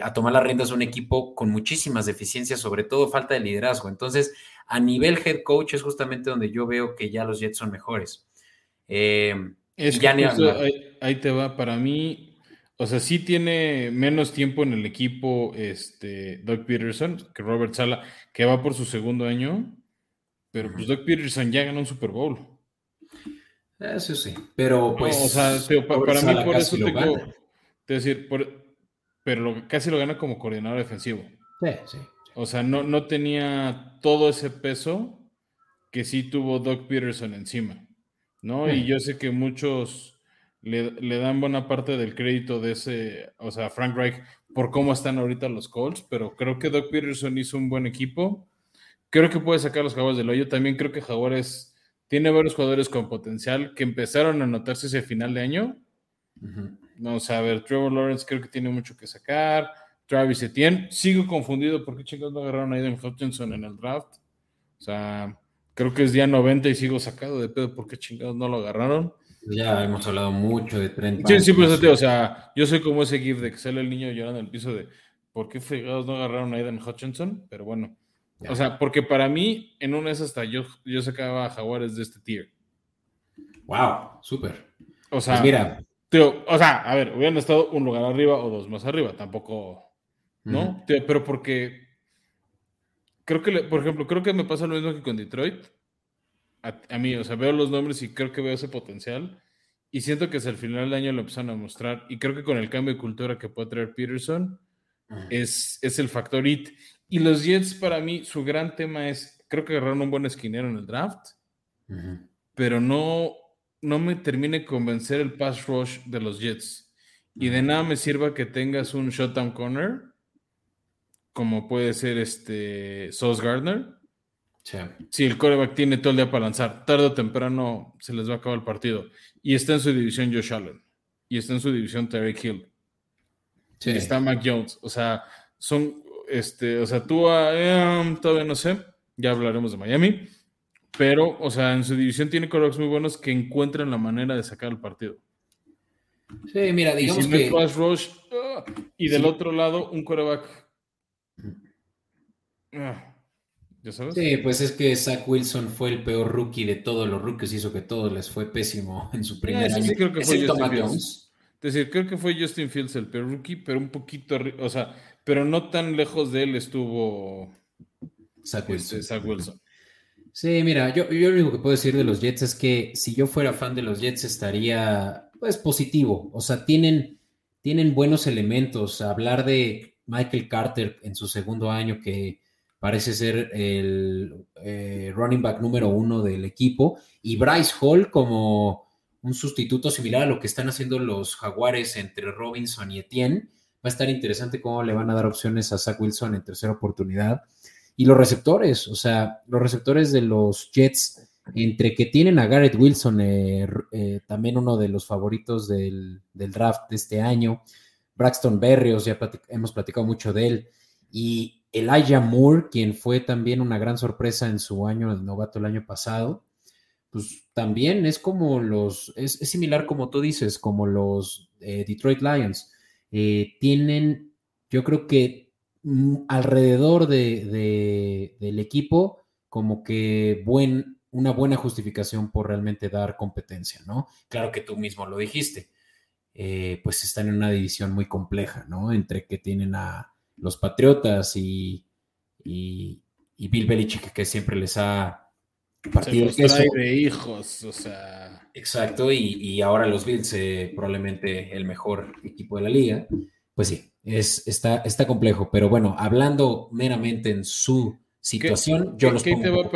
a tomar las riendas de un equipo con muchísimas deficiencias, sobre todo falta de liderazgo. Entonces, a nivel head coach es justamente donde yo veo que ya los Jets son mejores. Es que ahí, te va, para mí, o sea, sí tiene menos tiempo en el equipo este, Doug Peterson que Robert Sala, que va por su segundo año, pero pues Doug Peterson ya ganó un Super Bowl. Eso sí, pero pues... o sea, para mí por eso tengo... Te decir, por, pero casi lo gana como coordinador defensivo. Sí, sí. O sea, no, no tenía todo ese peso que sí tuvo Doug Peterson encima, ¿no? Y yo sé que muchos le, dan buena parte del crédito de ese, o sea, Frank Reich por cómo están ahorita los Colts, pero creo que Doug Peterson hizo un buen equipo. Creo que puede sacar los Jaguares del hoyo. También creo que Jaguares tiene varios jugadores con potencial que empezaron a notarse ese final de año. Vamos a ver, Trevor Lawrence creo que tiene mucho que sacar. Travis Etienne, sigo confundido porque chingados no agarraron a Aiden Hutchinson en el draft. O sea, creo que es día 90 y sigo sacado de pedo porque chingados no lo agarraron. Ya hemos hablado mucho de Trent. Sí, sí, pues, o sea, yo soy como ese gif de que sale el niño llorando en el piso de ¿por qué fregados no agarraron a Aiden Hutchinson? Pero bueno, o sea, porque para mí, en una vez hasta yo, yo sacaba a Jaguares de este tier. Wow, súper. O sea, pues mira, o sea, a ver, hubieran estado un lugar arriba o dos más arriba, tampoco, ¿no? pero porque creo que, por ejemplo, creo que me pasa lo mismo que con Detroit. A, mí, o sea, veo los nombres y creo que veo ese potencial. Y siento que es al final del año lo empezaron a mostrar. Y creo que con el cambio de cultura que puede traer Peterson, es, es el factor IT. Y los Jets, para mí, su gran tema es, creo que agarraron un buen esquinero en el draft, pero no, no me termine convencer el pass rush de los Jets. Y de nada me sirva que tengas un shutdown corner, como puede ser este Sauce Gardner. Si el coreback tiene todo el día para lanzar, tarde o temprano se les va a acabar el partido. Y está en su división Josh Allen. Y está en su división Terry Hill. Y está Mac Jones. O sea, son, este, o sea, tú eh, todavía no sé. Ya hablaremos de Miami. Pero, o sea, en su división tiene corebacks muy buenos que encuentran la manera de sacar el partido. Sí, mira, digamos y que... rush, ah, y del otro lado, un coreback... Ah, ¿Ya sabes? Sí, pues es que Zach Wilson fue el peor rookie de todos los rookies, hizo que todos les fue pésimo *laughs* en su primer año. Sí, creo que fue Justin Fields. Es decir, creo que fue Justin Fields el peor rookie, pero un poquito, o sea, pero no tan lejos de él estuvo Zach Wilson. Zach Wilson. Sí, mira, yo, yo lo único que puedo decir de los Jets es que si yo fuera fan de los Jets estaría, pues, positivo. O sea, tienen, tienen buenos elementos. Hablar de Michael Carter en su segundo año, que parece ser el eh, running back número uno del equipo, y Bryce Hall como un sustituto similar a lo que están haciendo los Jaguares entre Robinson y Etienne. Va a estar interesante cómo le van a dar opciones a Zach Wilson en tercera oportunidad. Y los receptores, o sea, los receptores de los Jets, entre que tienen a Garrett Wilson, eh, eh, también uno de los favoritos del, draft de este año, Braxton Berrios, ya hemos platicado mucho de él, y Elijah Moore, quien fue también una gran sorpresa en su año de novato el año pasado, pues también es como los, es, similar como tú dices, como los eh, Detroit Lions. tienen, yo creo que Mm, alrededor de, del equipo como que buen, una buena justificación por realmente dar competencia, ¿no? Claro que tú mismo lo dijiste, eh, pues están en una división muy compleja, ¿no? Entre que tienen a los Patriotas y, y, Bill Belichick que siempre les ha partido el de hijos, o sea. Exacto, y, ahora los Bills, eh, probablemente el mejor equipo de la liga, pues sí, es, está, está complejo, pero bueno, hablando meramente en su situación, yo los pongo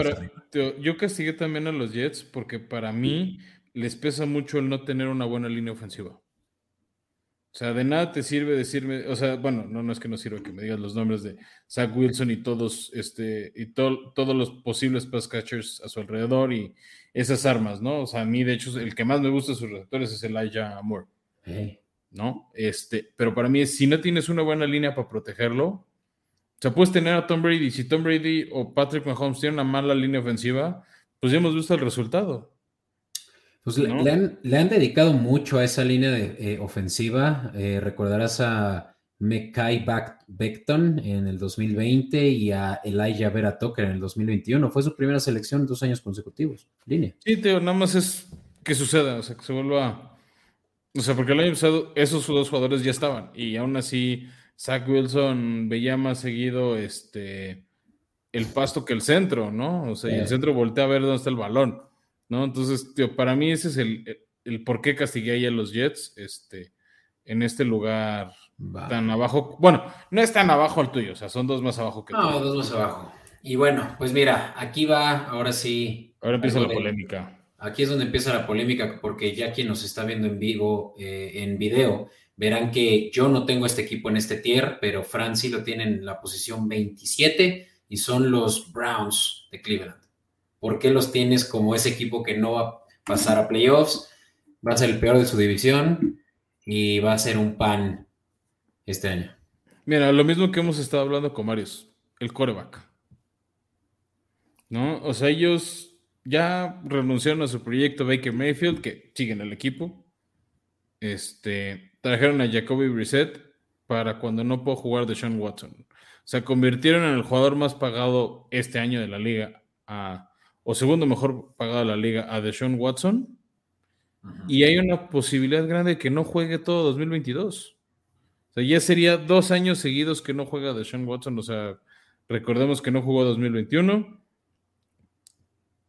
Yo castigué también a los Jets porque para mí les pesa mucho el no tener una buena línea ofensiva. O sea, de nada te sirve decirme, o sea, bueno, no, no es que no sirva que me digas los nombres de Zach Wilson y todos, este, y todos los posibles pass catchers a su alrededor y esas armas, ¿no? O sea, a mí, de hecho, el que más me gusta de sus receptores es Elijah Moore. ¿no? Este, pero para mí, si no tienes una buena línea para protegerlo, o sea, puedes tener a Tom Brady. Si Tom Brady o Patrick Mahomes tienen una mala línea ofensiva, pues ya hemos visto el resultado. Pues le, han, dedicado mucho a esa línea de, eh, ofensiva. Eh, recordarás a Mekai Beckton en el 2020 y a Elijah Vera Tucker en el 2021. Fue su primera selección en dos años consecutivos. Línea. Sí, Teo, nada más es que suceda, o sea, que se vuelva. O sea, porque el año pasado esos dos jugadores ya estaban y aún así Zach Wilson veía más seguido este el pasto que el centro, ¿no? O sea, y el centro voltea a ver dónde está el balón, ¿no? Entonces, tío, para mí ese es el, el, por qué castigué ahí a los Jets, este, en este lugar tan abajo. Bueno, no es tan abajo al tuyo, o sea, son dos más abajo que No, dos más abajo. Y bueno, pues mira, aquí va, ahora sí. Ahora empieza la polémica. Aquí es donde empieza la polémica, porque ya quien nos está viendo en vivo, eh, en video, verán que yo no tengo este equipo en este tier, pero Fran sí lo tiene en la posición 27 y son los Browns de Cleveland. ¿Por qué los tienes como ese equipo que no va a pasar a playoffs? Va a ser el peor de su división y va a ser un pan este año. Mira, lo mismo que hemos estado hablando con Marius, el coreback. ¿No? O sea, ellos ya renunciaron a su proyecto Baker Mayfield, que siguen el equipo. Este, trajeron a Jacoby Brissett para cuando no puedo jugar de Sean Watson se convirtieron en el jugador más pagado este año de la liga, o segundo mejor pagado de la liga, a Deshaun Watson. Y hay una posibilidad grande de que no juegue todo 2022. O sea, ya sería dos años seguidos que no juega Deshaun Watson. O sea, recordemos que no jugó 2021.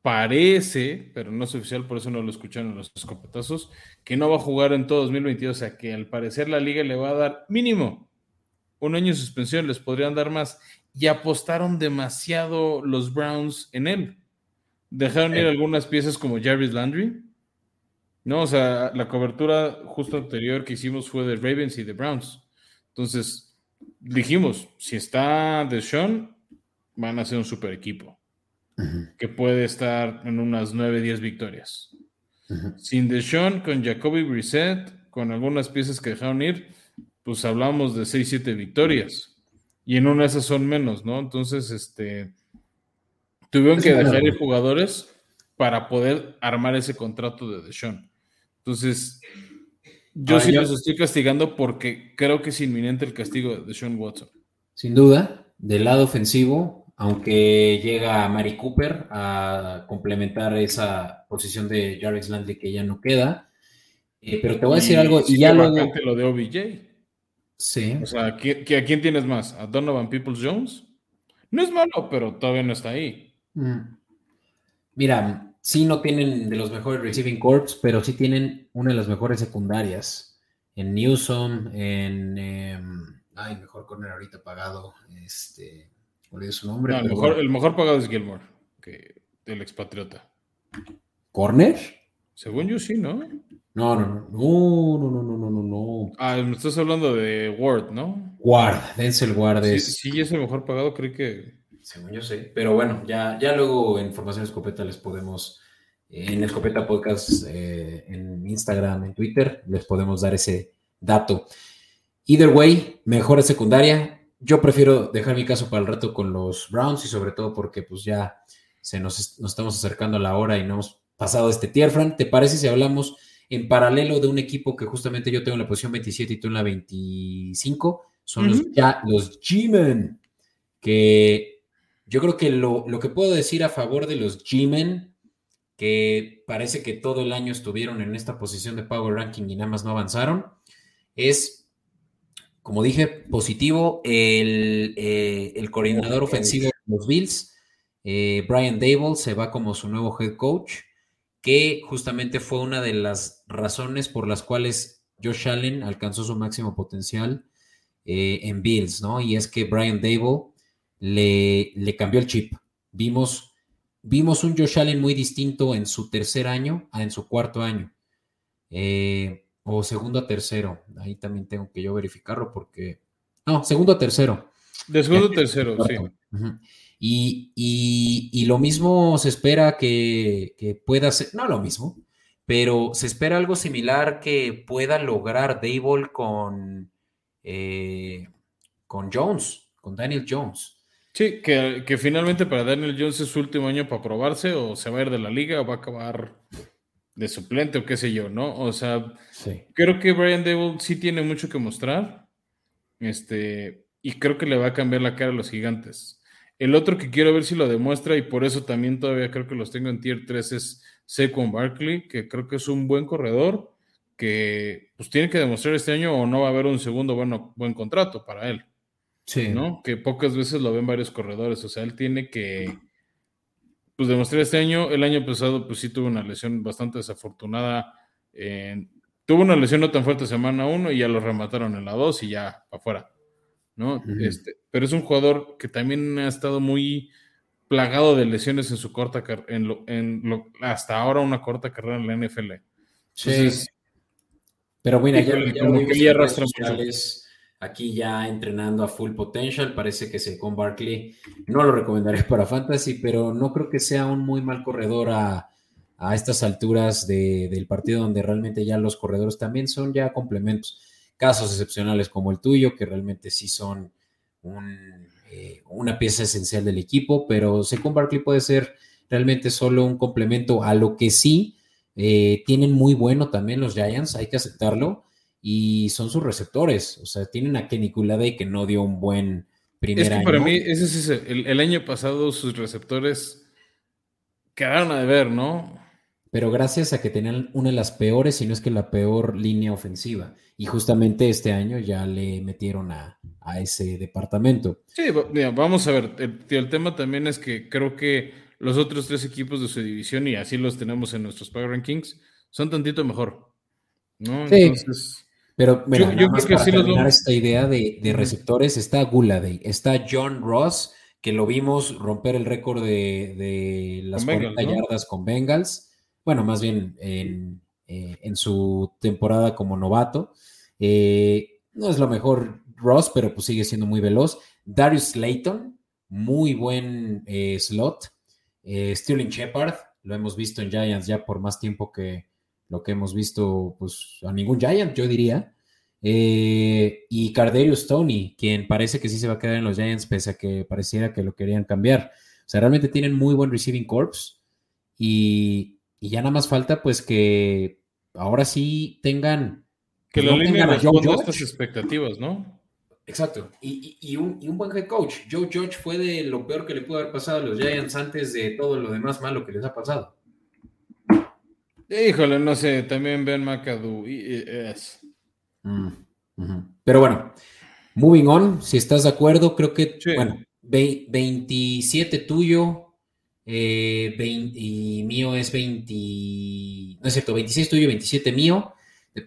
Parece, pero no es oficial, por eso no lo escucharon los escopetazos, que no va a jugar en todo 2022. O sea, que al parecer la liga le va a dar mínimo un año de suspensión, les podrían dar más. Y apostaron demasiado los Browns en él. Dejaron ir algunas piezas como Jarvis Landry. No, o sea, la cobertura justo anterior que hicimos fue de Ravens y de Browns. Entonces, dijimos, si está Deshaun, van a ser un super equipo. Que puede estar en unas 9, 10 victorias. Sin Deshaun, con Jacoby Brissett, con algunas piezas que dejaron ir, pues hablamos de 6, 7 victorias. Y en una de esas son menos, ¿no? Entonces, este, tuvieron que dejar ir jugadores para poder armar ese contrato de Deshaun. Entonces, yo sí los estoy castigando porque creo que es inminente el castigo de Deshaun Watson. Sin duda, del lado ofensivo, aunque llega Mari Cooper a complementar esa posición de Jarvis Landry que ya no queda. Eh, pero te voy a decir algo y ya luego... lo de OBJ. Sí. O sea, ¿a quién, tienes más? ¿A Donovan Peoples Jones? No es malo, pero todavía no está ahí. Mm. Mira, sí no tienen de los mejores receiving corps, pero sí tienen una de las mejores secundarias. En Newsom, en. Em, ay, mejor corner ahorita pagado. Este. Olvidé su nombre. el, mejor, el mejor pagado es Gilmore, que, el expatriota. ¿Corner? Según yo sí, ¿no? No, no, no, no, no, no, no, no, no. Ah, me estás hablando de Ward, ¿no? Ward, Denzel Ward es. Sí, es el mejor pagado, creo que. Según yo sé. Pero bueno, ya, ya luego en Formación Escopeta les podemos, en Escopeta Podcast, eh, en Instagram, en Twitter, les podemos dar ese dato. Either way, mejor secundaria. Yo prefiero dejar mi caso para el rato con los Browns y sobre todo porque pues ya se nos, nos estamos acercando a la hora y no hemos pasado este tier, Fran. ¿Te parece si hablamos en paralelo de un equipo que justamente yo tengo en la posición 27 y tú en la 25, son los, los G-Men, que yo creo que lo, que puedo decir a favor de los G-Men, que parece que todo el año estuvieron en esta posición de Power Ranking y nada más no avanzaron, es, como dije, positivo el, eh, coordinador ofensivo de los Bills, eh, Brian Dable, se va como su nuevo head coach que justamente fue una de las razones por las cuales Josh Allen alcanzó su máximo potencial eh, en Bills, ¿no? Y es que Brian Dable le, le, cambió el chip. Vimos, vimos un Josh Allen muy distinto en su tercer año a en su cuarto año. Eh, o segundo a tercero. Ahí también tengo que yo verificarlo porque... No, segundo a tercero. De segundo a tercero, sí. Y, lo mismo se espera que, pueda ser, no lo mismo, pero se espera algo similar que pueda lograr Dable con, eh, con Jones, con Daniel Jones. Sí, que, que, finalmente para Daniel Jones es su último año para probarse, o se va a ir de la liga, o va a acabar de suplente, o qué sé yo, ¿no? O sea, creo que Brian Dable sí tiene mucho que mostrar. Este, y creo que le va a cambiar la cara a los gigantes. El otro que quiero ver si lo demuestra, y por eso también todavía creo que los tengo en tier 3, es Saquon Barkley, que creo que es un buen corredor, que pues tiene que demostrar este año o no va a haber un segundo bueno, buen contrato para él. Sí. ¿No? Que pocas veces lo ven varios corredores. O sea, él tiene que pues demostrar este año. El año pasado, pues sí tuvo una lesión bastante desafortunada. tuvo una lesión no tan fuerte semana 1 y ya lo remataron en la 2 y ya para afuera. ¿no? este, pero es un jugador que también ha estado muy plagado de lesiones en su corta en lo, en lo, hasta ahora una corta carrera en la NFL. sí. Pero bueno, ya, aquí ya entrenando a full potential, parece que se con Barkley no lo recomendaré para fantasy, pero no creo que sea un muy mal corredor a, a estas alturas del partido donde realmente ya los corredores también son ya complementos. Casos excepcionales como el tuyo, que realmente sí son eh, una pieza esencial del equipo, pero Second Barkley puede ser realmente solo un complemento a lo que sí eh, tienen muy bueno también los Giants, hay que aceptarlo, y son sus receptores, o sea, tienen a Kenny Kulladay que no dio un buen primer es que Para mí, ese es el, el año pasado sus receptores quedaron a deber, ¿no? pero gracias a que tenían una de las peores, si no es que la peor línea ofensiva. Y justamente este año ya le metieron a, ese departamento. Sí, vamos a ver, el, tema también es que creo que los otros tres equipos de su división, y así los tenemos en nuestros Power Rankings, son tantito mejor. ¿no? Sí. Pero mira, yo, creo que para terminar esta idea de, receptores, está Guladay, está John Ross, que lo vimos romper el récord de, las 40 yardas con Bengals bueno, más bien en, eh, su temporada como novato. Eh, no es lo mejor Ross, pero pues sigue siendo muy veloz. Darius Slayton, muy buen eh, slot. Sterling Shepard, lo hemos visto en Giants ya por más tiempo que lo que hemos visto pues a ningún Giant, yo diría. y Cardarius Tony, quien parece que sí se va a quedar en los Giants, pese a que pareciera que lo querían cambiar. O sea, realmente tienen muy buen receiving corps. Y y ya nada más falta pues que ahora sí tengan... Que pues, la línea responda a estas expectativas, ¿no? Exacto. Y, un, buen head coach. Joe George fue de lo peor que le pudo haber pasado a los Giants antes de todo lo demás malo que les ha pasado. Híjole, no sé, también Ben McAdoo. Es. Mm, Pero bueno, moving on, si estás de acuerdo, creo que, bueno, 27 tuyo, eh, y mío es 20, no es cierto, 26 tuyo, 27 mío.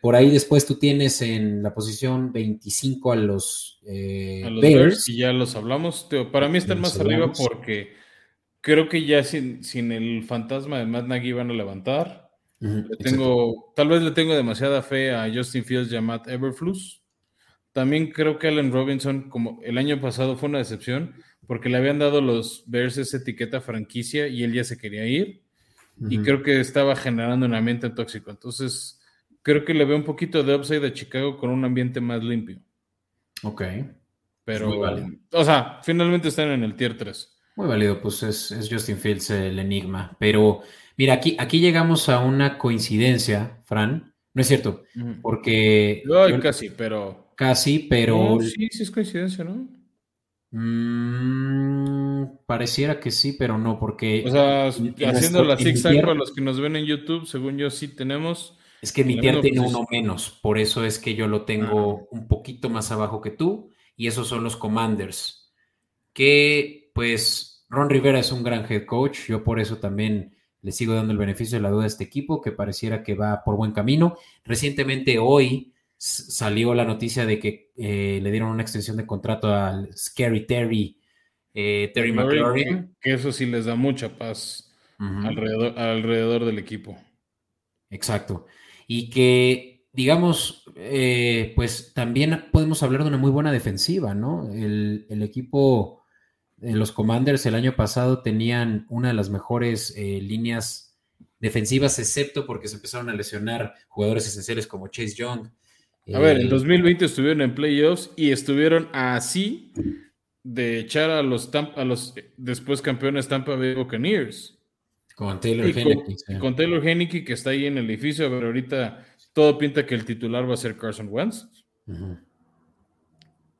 Por ahí después tú tienes en la posición 25 a los, eh, Bears. Y ya los hablamos. para mí están más arriba porque creo que ya sin, sin el fantasma de Matt Nagy van a levantar. Tengo, tal vez le tengo demasiada fe a Justin Fields y a Matt Everflus. También creo que Allen Robinson, como el año pasado fue una decepción, porque le habían dado los Bears esa etiqueta franquicia y él ya se quería ir. Y creo que estaba generando un ambiente tóxico. Entonces, creo que le veo un poquito de upside a Chicago con un ambiente más limpio. Ok. Pero, o sea, finalmente están en el tier 3. Muy válido, pues es, Justin Fields el enigma. Pero, mira, aquí, aquí llegamos a una coincidencia, Fran. No es cierto, porque... No, casi, pero... Casi, pero... sí, sí es coincidencia, ¿no? Mm, pareciera que sí, pero no, porque. O sea, haciendo la zigzag para los que nos ven en YouTube, según yo sí tenemos. Es que mi tier tiene uno menos, por eso es que yo lo tengo ah. un poquito más abajo que tú, y esos son los Commanders. Que, pues, Ron Rivera es un gran head coach, yo por eso también le sigo dando el beneficio de la duda a este equipo, que pareciera que va por buen camino. Recientemente, hoy, salió la noticia de que eh, le dieron una extensión de contrato al Scary Terry, eh, Terry McLaurin. Que eso sí les da mucha paz alrededor, alrededor, del equipo. Exacto. Y que, digamos, eh, pues también podemos hablar de una muy buena defensiva, ¿no? El, el equipo, los Commanders el año pasado tenían una de las mejores líneas defensivas, excepto porque se empezaron a lesionar jugadores esenciales como Chase Young. A ver, en Eh, 2020 estuvieron en playoffs y estuvieron así de echar a los, a los después campeones Tampa Bay Buccaneers. con Taylor con, Henneke, con Taylor Heineke que está ahí en el edificio, pero ahorita todo pinta que el titular va a ser Carson Wentz. Ujú.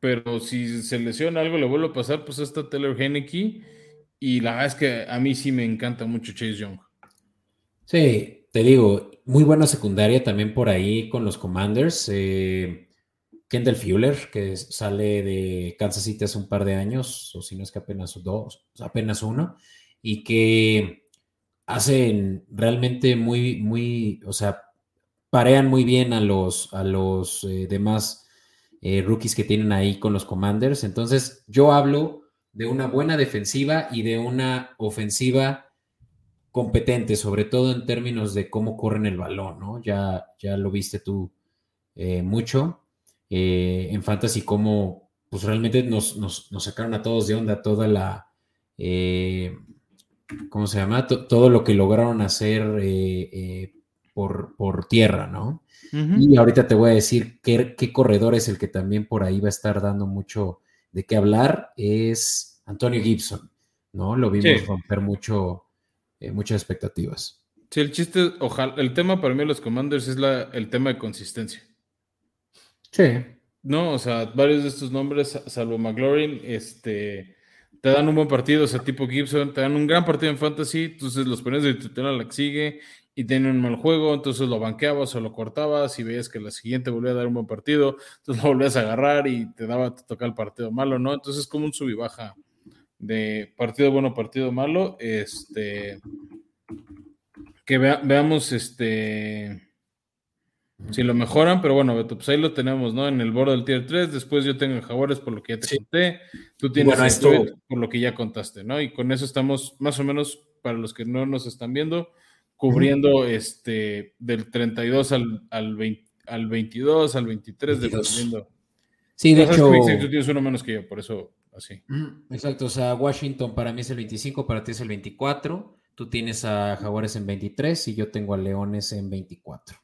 Pero si se lesiona algo, le vuelve a pasar, pues está Taylor Heineke. Y la verdad es que a mí sí me encanta mucho Chase Young. Sí, te digo, muy buena secundaria también por ahí con los Commanders. eh, Kendall Fuller, que sale de Kansas City hace un par de años, o si no es que apenas dos, apenas uno, y que hacen realmente muy, muy, o sea, parean muy bien a los, a los eh, demás eh, rookies que tienen ahí con los Commanders. Entonces, yo hablo de una buena defensiva y de una ofensiva competente, sobre todo en términos de cómo corren el balón, ¿no? Ya, ya lo viste tú eh, mucho eh, en Fantasy, cómo pues realmente nos, nos- sacaron a todos de onda toda la, ¿cómo se llama? To- todo lo que lograron hacer por, por tierra, ¿no? Y ahorita te voy a decir qué, qué corredor es el que también por ahí va a estar dando mucho de qué hablar, es Antonio Gibson, ¿no? Lo vimos Sí. romper mucho, eh, muchas expectativas. Sí, el chiste, ojalá, el tema para mí de los Commanders es la, el tema de consistencia. Sí. No, o sea, varios de estos nombres, salvo McLaurin, este, te dan un buen partido, o sea, tipo Gibson, te dan un gran partido en fantasy, entonces los pones de titular a la que sigue y tiene un mal juego, entonces lo banqueabas o lo cortabas y veías que la siguiente volvía a dar un buen partido, entonces lo volvías a agarrar y te daba, te tocaba el partido malo, ¿no? Entonces es como un sub y baja de partido bueno, partido malo, este, que vea- veamos, este, si lo mejoran, pero bueno, Beto, pues ahí lo tenemos, ¿no? En el borde del tier 3, después yo tengo el Jaguares por lo que ya te Sí. conté, tú tienes bueno, el esto- por lo que ya contaste, ¿no? Y con eso estamos más o menos, para los que no nos están viendo, cubriendo este del 32 al, al, 20 al 22, al 23, 22. dependiendo. Sí, de sabes hecho. que tú tienes uno menos que yo, por eso así. Exacto, o sea, Washington para mí es el 25, para ti es el 24, tú tienes a Jaguares en 23 y yo tengo a Leones en 24.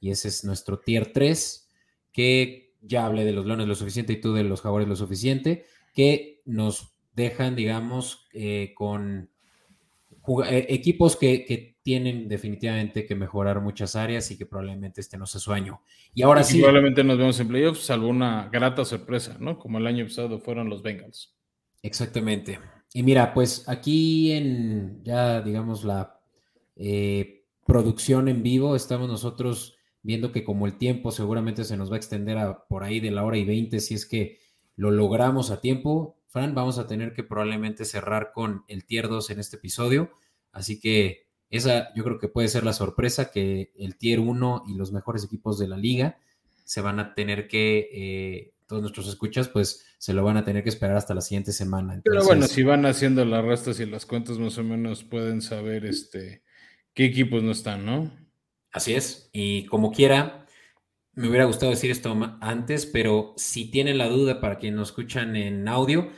Y ese es nuestro tier 3, que ya hablé de los Leones lo suficiente y tú de los Jaguares lo suficiente, que nos dejan, digamos, eh, con equipos que, que tienen definitivamente que mejorar muchas áreas y que probablemente este no sea su año. Y ahora Y sí, Probablemente nos vemos en playoffs, salvo una grata sorpresa, ¿no? Como el año pasado fueron los Bengals. Exactamente. Y mira, pues aquí en ya, digamos, la eh, producción en vivo, estamos nosotros viendo que como el tiempo seguramente se nos va a extender a por ahí de la hora y 20, si es que lo logramos a tiempo, Fran, vamos a tener que probablemente cerrar con el tier 2 en este episodio. Así que esa yo creo que puede ser la sorpresa, que el tier 1 y los mejores equipos de la liga se van a tener que, eh, todos nuestros escuchas, pues se lo van a tener que esperar hasta la siguiente semana. Pero Entonces, bueno, si van haciendo las restas y las cuentas, más o menos pueden saber este qué equipos no están, ¿no? Así es. Y como quiera, me hubiera gustado decir esto antes, pero si tienen la duda para quienes nos escuchan en audio,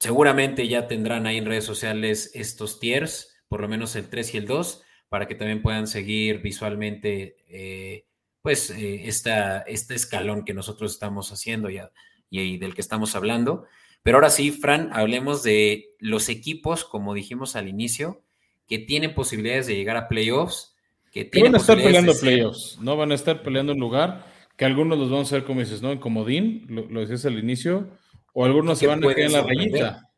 seguramente ya tendrán ahí en redes sociales estos tiers, por lo menos el 3 y el 2, para que también puedan seguir visualmente eh, pues eh, esta, este escalón que nosotros estamos haciendo ya, y del que estamos hablando. Pero ahora sí, Fran, hablemos de los equipos, como dijimos al inicio, que tienen posibilidades de llegar a playoffs, que van a estar peleando playoffs, ¿no? Van a estar peleando un lugar que algunos los vamos a ver, como dices, ¿no? En comodín, lo, lo decías al inicio, o algunos se van a quedar en la rayita.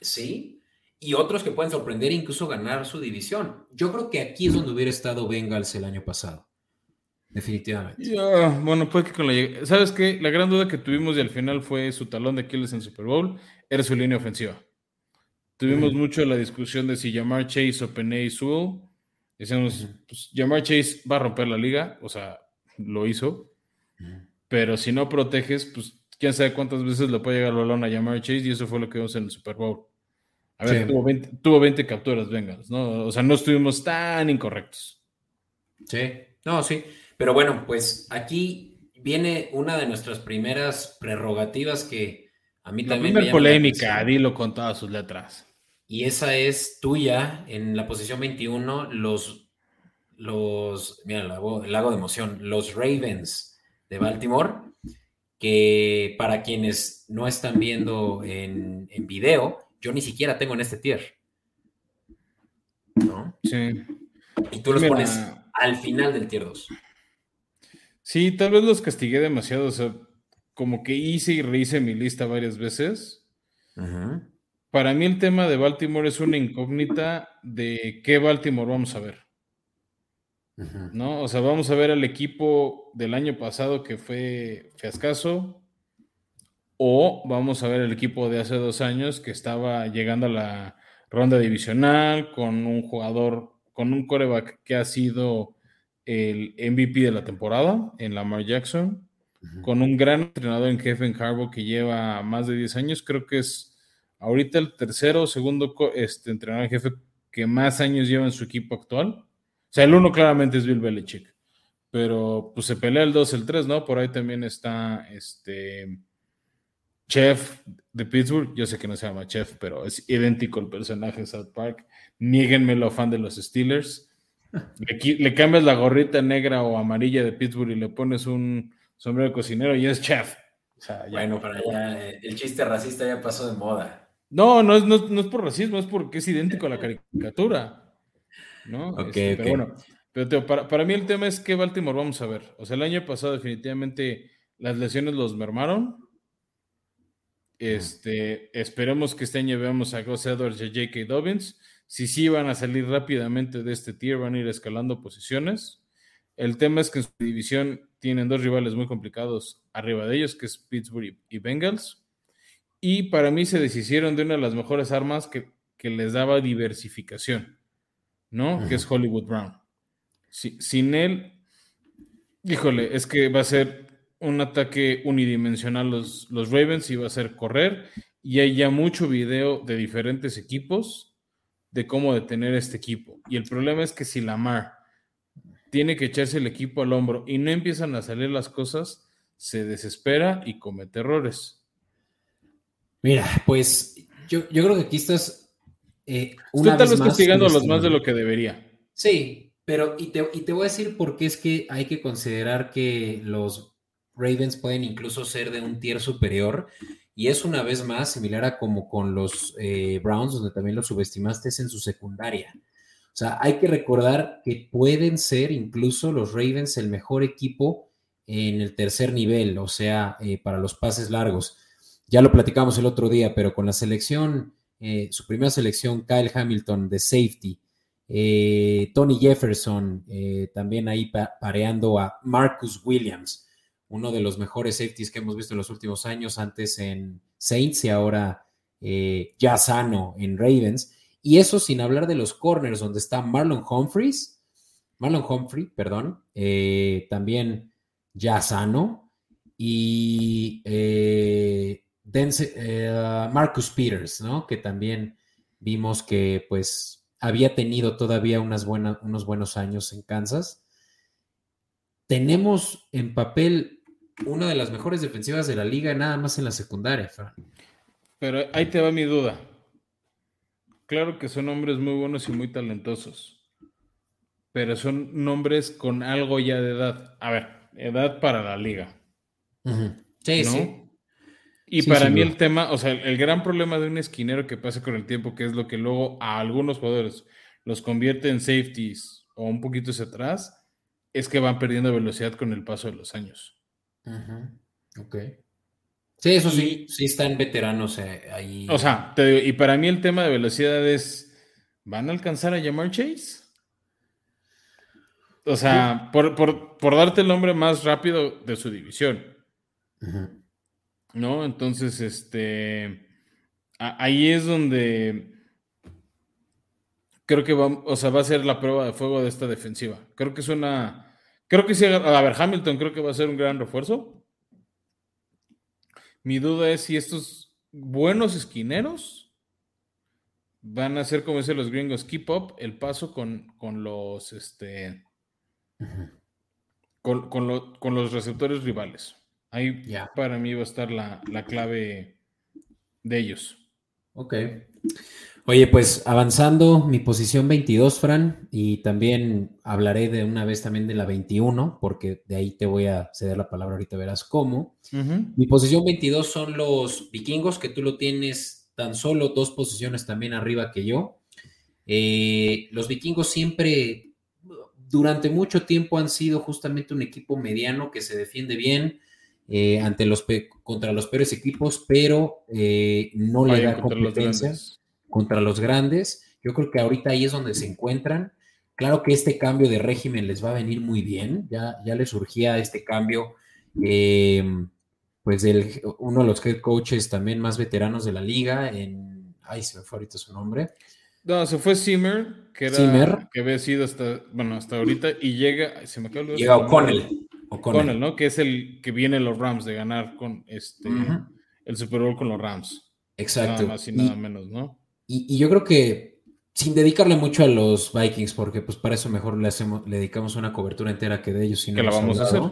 Sí, y otros que pueden sorprender e incluso ganar su división. Yo creo que aquí es donde hubiera estado Bengals el año pasado. Definitivamente. Bueno, pues que con la ¿Sabes qué? La gran duda que tuvimos y al final fue su talón de Aquiles en Super Bowl, era su línea ofensiva. Tuvimos mucho la discusión de si llamar Chase o Peney Sewell. Decíamos, Ujú. pues Jamar Chase va a romper la liga, o sea, lo hizo, pero si no proteges, pues quién sabe cuántas veces le puede llegar el balón a Jamar Chase y eso fue lo que vimos en el Super Bowl. A ver, Sí. tuvo, 20, tuvo 20 capturas, Bengals, ¿no? O sea, no estuvimos tan incorrectos. Sí, no, sí. Pero bueno, pues aquí viene una de nuestras primeras prerrogativas que a mí La también me primera llama la polémica, dilo con todas sus letras. Y esa es tuya en la posición 21, los, los, mira, el lago, de emoción, los Ravens de Baltimore, que para quienes no están viendo en, en video, yo ni siquiera tengo en este tier. ¿No? Sí. Y tú los pones al final del tier 2. Sí, tal vez los castigué demasiado. O sea, como que hice y rehice mi lista varias veces. Para mí el tema de Baltimore es una incógnita de qué Baltimore vamos a ver. ¿No? O sea, vamos a ver al equipo del año pasado que fue fiascaso, o vamos a ver el equipo de hace dos años que estaba llegando a la ronda divisional con un jugador, con un coreback que ha sido el MVP de la temporada en Lamar Jackson, con un gran entrenador en jefe en Harbaugh que lleva más de 10 años, creo que es ahorita el tercero segundo este, entrenador en jefe que más años lleva en su equipo actual. O sea, el uno claramente es Bill Belichick, pero pues se pelea el 2, el 3, ¿no? Por ahí también está este Chef de Pittsburgh, yo sé que no se llama Chef, pero es idéntico el personaje de South Park. lo fan de los Steelers. Le, cambias la gorrita negra o amarilla de Pittsburgh y le pones un sombrero de cocinero y es Chef. bueno, para allá, eh, el chiste racista ya pasó de moda. No, no es, no, es por racismo, es porque es idéntico a la caricatura. ¿no? Este, pero bueno, pero para, para, mí el tema es que Baltimore vamos a ver. O sea, el año pasado definitivamente las lesiones los mermaron. Este, esperemos que este año veamos a Gus Edwards y a J.K. Dobbins. Si sí van a salir rápidamente de este tier, van a ir escalando posiciones. El tema es que en su división tienen dos rivales muy complicados arriba de ellos, que es Pittsburgh y Bengals. Y para mí se deshicieron de una de las mejores armas que, les daba diversificación, ¿no? Que es Hollywood Brown. sin él, híjole, es que va a ser un ataque unidimensional los, los Ravens y va a ser correr. Y hay ya mucho video de diferentes equipos de cómo detener este equipo. Y el problema es que si Lamar tiene que echarse el equipo al hombro y no empiezan a salir las cosas, se desespera y comete errores. Mira, pues yo, yo creo que aquí estás. Eh, una Tú castigando a los más de lo que debería. Sí, pero y te, y te voy a decir por qué es que hay que considerar que los Ravens pueden incluso ser de un tier superior. Y es una vez más similar a como con los eh, Browns, donde también los subestimaste en su secundaria. O sea, hay que recordar que pueden ser incluso los Ravens el mejor equipo en el tercer nivel, o sea, eh, para los pases largos. Ya lo platicamos el otro día, pero con la selección, eh, su primera selección, Kyle Hamilton de safety, eh, Tony Jefferson, eh, también ahí pareando a Marcus Williams, uno de los mejores safeties que hemos visto en los últimos años, antes en Saints y ahora ya sano en Ravens. Y eso sin hablar de los corners, donde está Marlon Humphreys, Marlon Humphrey, perdón, también ya sano, y Marcus Peters, ¿no? Que también vimos que pues había tenido todavía unas buenas, unos buenos años en Kansas. Tenemos en papel una de las mejores defensivas de la liga, nada más en la secundaria, Pero ahí te va mi duda. Claro que son hombres muy buenos y muy talentosos, pero son nombres con algo ya de edad. A ver, edad para la liga. Sí, sí. Y para mí el tema, o sea, el, gran problema de un esquinero que pasa con el tiempo, que es lo que luego a algunos jugadores los convierte en safeties o un poquito hacia atrás, es que van perdiendo velocidad con el paso de los años. Ok. Sí, eso sí, sí están veteranos eh, ahí. O sea, y para mí el tema de velocidad es, ¿van a alcanzar a llamar Chase? O sea, por, darte el nombre más rápido de su división. ¿No? Entonces, este, ahí es donde creo que va, o sea, va a ser la prueba de fuego de esta defensiva. Creo que es una, creo que sí, a ver, Hamilton creo que va a ser un gran refuerzo. Mi duda es si estos buenos esquineros van a ser, como dicen los gringos, keep up el paso con, los, este, con, con los receptores rivales. Ahí para mí va a estar la, clave de ellos. Ok. Oye, pues avanzando, mi posición 22, Fran, y también hablaré de una vez también de la 21, porque de ahí te voy a ceder la palabra ahorita, verás cómo. Mi posición 22 son los vikingos, que tú lo tienes tan solo dos posiciones también arriba que yo. Eh, los vikingos siempre, durante mucho tiempo, han sido justamente un equipo mediano que se defiende bien eh, ante los contra los peores equipos, pero eh, no le da competencia contra los grandes. Yo creo que ahorita ahí es donde se encuentran. Claro que este cambio de régimen les va a venir muy bien. Ya, ya les surgía este cambio. Em, pues el, uno de los head coaches también más veteranos de la liga, en, ay, se me fue ahorita su nombre. No, se fue Zimmer, que era que había sido hasta, bueno, hasta ahorita, y llega, se me acaba Llega O'Connell. O'Connell, ¿no? Que es el que viene los Rams de ganar con este el Super Bowl con los Rams. Exacto. Nada más y nada menos, ¿no? Y, yo creo que sin dedicarle mucho a los Vikings, porque pues para eso mejor le, hacemos, le dedicamos una cobertura entera que de ellos. que la vamos a hacer.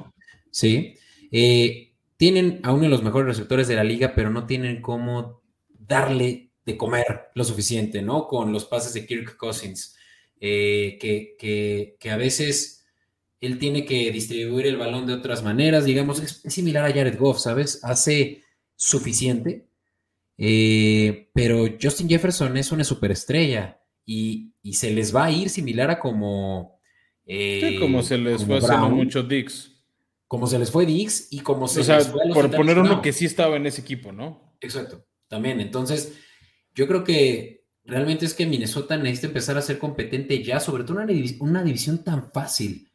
Sí. Eh, tienen a uno de los mejores receptores de la liga, pero no tienen cómo darle de comer lo suficiente, ¿no? Con los pases de Kirk Cousins, eh, que, que, a veces él tiene que distribuir el balón de otras maneras, digamos, es similar a Jared Goff, ¿sabes? Hace suficiente, eh, pero Justin Jefferson es una superestrella y, y, se les va a ir similar a como... Eh, como se les fue hace mucho Dix. Como se les fue Dix y como se o sea, Por poner uno que sí estaba en ese equipo, ¿no? Exacto, también. Entonces, yo creo que realmente es que Minnesota necesita empezar a ser competente ya, sobre todo una, una división tan fácil,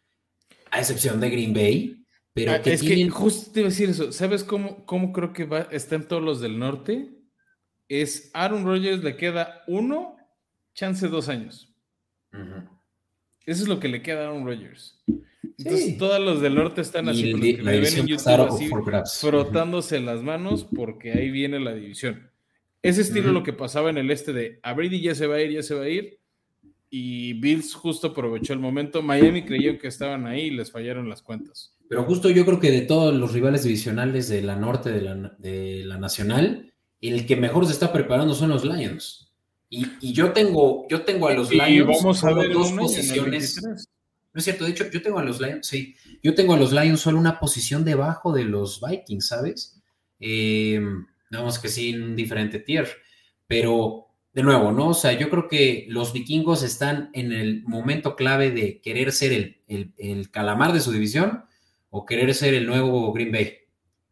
a excepción de Green Bay. Pero ah, es que justo te iba a decir eso. ¿Sabes cómo, cómo creo que va, están todos los del norte? es Aaron Rodgers le queda uno, chance dos años. Eso es lo que le queda a Aaron Rodgers. Entonces, todos los del norte están así, que ven en YouTube así, frotándose las manos porque ahí viene la división. Ese estilo lo que pasaba en el este de a Brady ya se va a ir, ya se va a ir. Y Bills justo aprovechó el momento. Miami creyó que estaban ahí y les fallaron las cuentas. Pero justo yo creo que de todos los rivales divisionales de la norte de la, de la nacional, el que mejor se está preparando son los Lions. Y, yo tengo, yo tengo a los Lions vamos a ver dos posiciones. No es cierto, de hecho, yo tengo a los Lions, sí, yo tengo a los Lions solo una posición debajo de los Vikings, ¿sabes? Eh, digamos que sí, en un diferente tier. Pero, de nuevo, ¿no? O sea, yo creo que los vikingos están en el momento clave de querer ser el, el, calamar de su división o querer ser el nuevo Green Bay.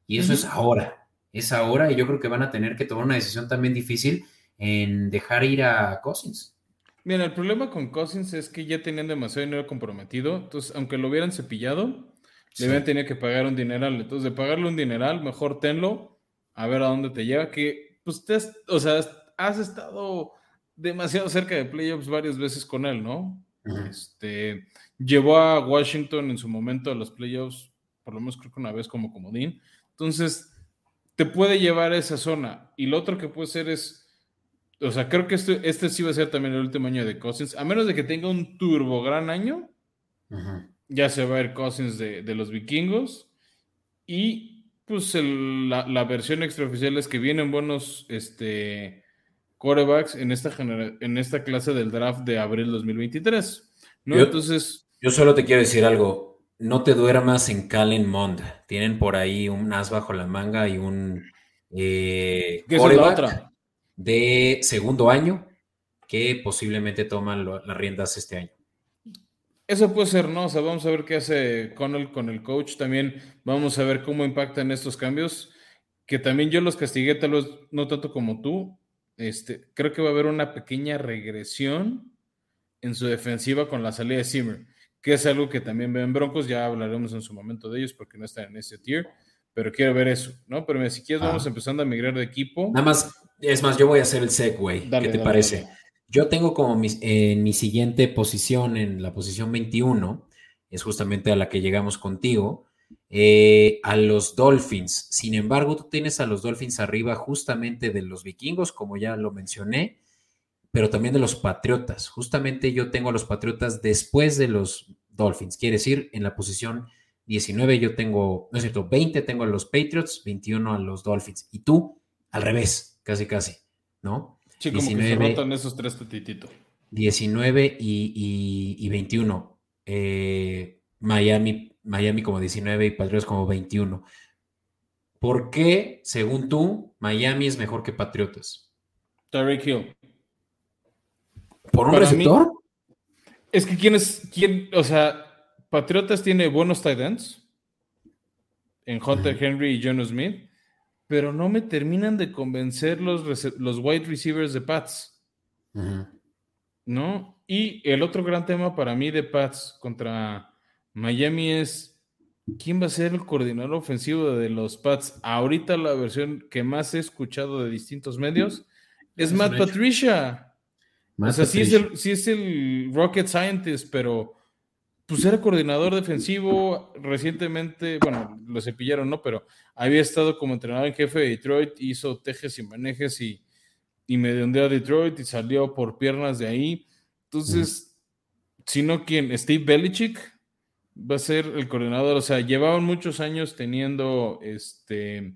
Y eso es ahora es ahora y yo creo que van a tener que tomar una decisión también difícil en dejar ir a Cousins. Mira, el problema con Cousins es que ya tenían demasiado dinero comprometido, entonces aunque lo hubieran cepillado, le habían tenido que pagar un dineral. Entonces, de pagarle un dineral, mejor tenlo, a ver a dónde te lleva, que pues te has, o sea, has estado demasiado cerca de playoffs varias veces con él, ¿no? Este llevó a Washington en su momento a los playoffs, por lo menos creo que una vez como comodín. Entonces, te puede llevar a esa zona. Y lo otro que puede ser es, o sea, creo que este, este sí va a ser también el último año de Cousins, a menos de que tenga un turbo gran año, ya se va a ir Cousins de, los vikingos. Y pues la, versión extraoficial es que vienen buenos este, quarterbacks en esta, en esta clase del draft de abril 2023. ¿no? Entonces... Yo solo te quiero decir algo no te duermas en Calen Mond. Tienen por ahí un as bajo la manga y un eh, ¿Qué es la otra? de segundo año que posiblemente toman las riendas este año. Eso puede ser, ¿no? O sea, vamos a ver qué hace Connell con el coach. También vamos a ver cómo impactan estos cambios. Que también yo los castigué, tal vez no tanto como tú. Este, creo que va a haber una pequeña regresión en su defensiva con la salida de Zimmer que es algo que también ven Broncos, ya hablaremos en su momento de ellos porque no están en ese tier, pero quiero ver eso, ¿no? Pero si quieres vamos ah. empezando a migrar de equipo. Nada más, es más, yo voy a hacer el segue, ¿qué te parece? Yo tengo como mi, en mi siguiente posición, en la posición 21, es justamente a la que llegamos contigo, eh, a los Dolphins. Sin embargo, tú tienes a los Dolphins arriba justamente de los vikingos, como ya lo mencioné, pero también de los Patriotas. Justamente yo tengo a los Patriotas después de los Dolphins. Quiere decir, en la posición 19 yo tengo, no es cierto, 20 tengo a los Patriots, 21 a los Dolphins. Y tú, al revés, casi, casi, ¿no? Sí, como que se rotan esos tres titititos. 19 y, y, 21. Eh, Miami, Miami como 19 y Patriotas como 21. ¿Por qué, según tú, Miami es mejor que Patriotas? Tyreek Hill. ¿Por un receptor? es que quién es, quién, o sea, Patriotas tiene buenos tight ends en Hunter Henry y John Smith, pero no me terminan de convencer los, los wide receivers de Pats. ¿No? Y el otro gran tema para mí de Pats contra Miami es quién va a ser el coordinador ofensivo de los Pats. Ahorita la versión que más he escuchado de distintos medios es, Matt Patricia. o sea, sí es, el, sí es el Rocket Scientist, pero pues era coordinador defensivo recientemente, bueno, lo cepillaron, ¿no? Pero había estado como entrenador en jefe de Detroit, hizo tejes y manejes y, y mediondeó a Detroit y salió por piernas de ahí. Entonces, si no, ¿quién? Steve Belichick va a ser el coordinador. O sea, llevaban muchos años teniendo este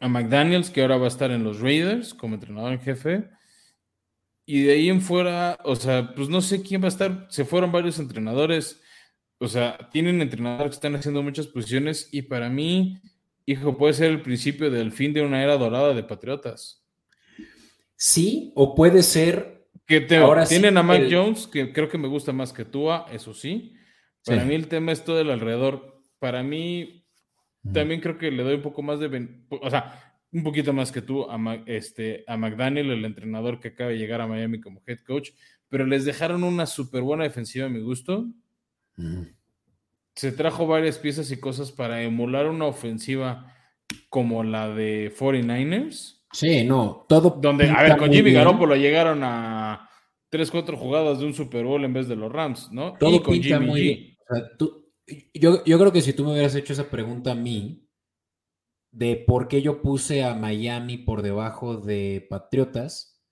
a McDaniels, que ahora va a estar en los Raiders como entrenador en jefe. Y de ahí en fuera, o sea, pues no sé quién va a estar. Se fueron varios entrenadores. O sea, tienen entrenadores que están haciendo muchas posiciones. Y para mí, hijo, puede ser el principio del fin de una era dorada de Patriotas. Sí, o puede ser. Que ahora tienen a Mac Jones, que creo que me gusta más que Tua, eso sí. Para mí el tema es todo el alrededor. Para mí, también creo que le doy un poco más de. O sea, un poquito más que tú a, este, a McDaniel, el entrenador que acaba de llegar a Miami como head coach, pero les dejaron una súper buena defensiva a mi gusto. Se trajo varias piezas y cosas para emular una ofensiva como la de 49ers. Sí, no, todo. Donde, a ver, con Jimmy Garoppolo llegaron a 3, 4 jugadas de un Super Bowl en vez de los Rams, ¿no? Todo y con Jimmy yo, yo creo que si tú me hubieras hecho esa pregunta a mí, de por qué yo puse a Miami por debajo de Patriotas,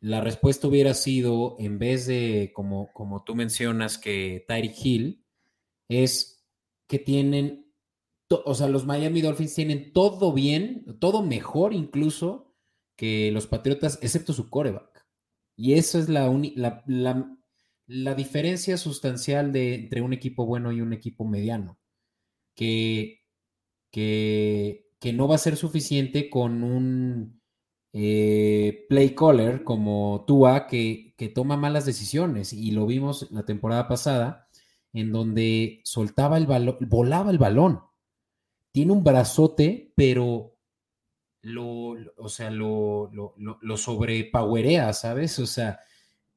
la respuesta hubiera sido, en vez de, como, como tú mencionas, que Tyreek Hill, es que tienen, o sea, los Miami Dolphins tienen todo bien, todo mejor incluso que los Patriotas, excepto su coreback. Y esa es la, la, la, diferencia sustancial de, entre un equipo bueno y un equipo mediano. Que, que que no va a ser suficiente con un eh, play caller como Tua que, que toma malas decisiones y lo vimos la temporada pasada en donde soltaba el balón, volaba el balón. Tiene un brazote, pero lo, o sea, lo, lo, lo, sobrepowerea, ¿sabes? O sea,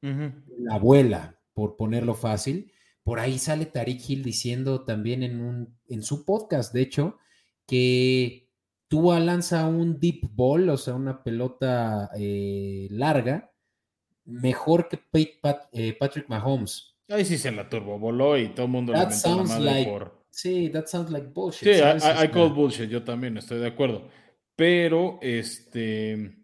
la abuela, por ponerlo fácil. Por ahí sale Tariq Hill diciendo también en, un, en su podcast, de hecho, que Tua lanza un deep ball, o sea, una pelota eh, larga, mejor que eh, Patrick Mahomes. Ahí sí se la turbo voló y todo el mundo that sounds like, Sí, that sounds like bullshit. Sí, I, call bullshit, yo también estoy de acuerdo. Pero, este...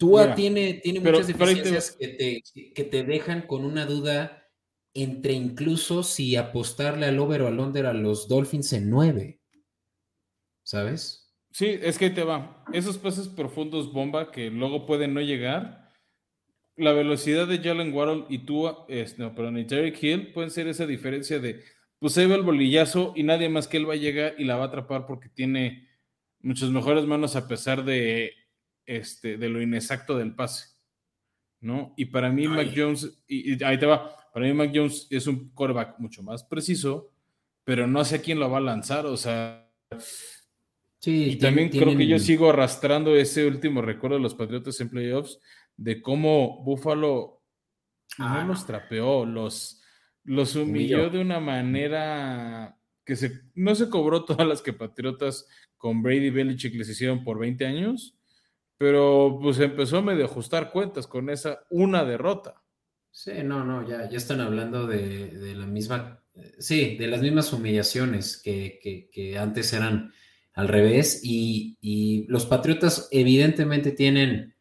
Tua tiene, tiene muchas deficiencias que, te, que te dejan con una duda entre incluso si apostarle al over o al under a los Dolphins en nueve. ¿sabes? Sí, es que te va. Esos pases profundos bomba que luego pueden no llegar. La velocidad de Jalen Waddle y tú, no, perdón, y Terry Hill pueden ser esa diferencia de, pues se ve el bolillazo y nadie más que él va a llegar y la va a atrapar porque tiene muchas mejores manos a pesar de, este, de lo inexacto del pase, ¿no? Y para mí, Mac Jones, y, ahí te va, para mí Mac Jones es un quarterback mucho más preciso, pero no sé a quién lo va a lanzar, o sea, y también creo que yo sigo arrastrando ese último recuerdo de los Patriotas en playoffs, de cómo Buffalo no ah, los trapeó, los, los humilló. de una manera que se, no se cobró todas las que Patriotas con Brady Belichick les hicieron por 20 años, pero pues empezó a medio ajustar cuentas con esa una derrota. Sí, no, no, ya, ya están hablando de, la misma, sí, de las mismas humillaciones que, que antes eran al revés. Y, los Patriotas evidentemente tienen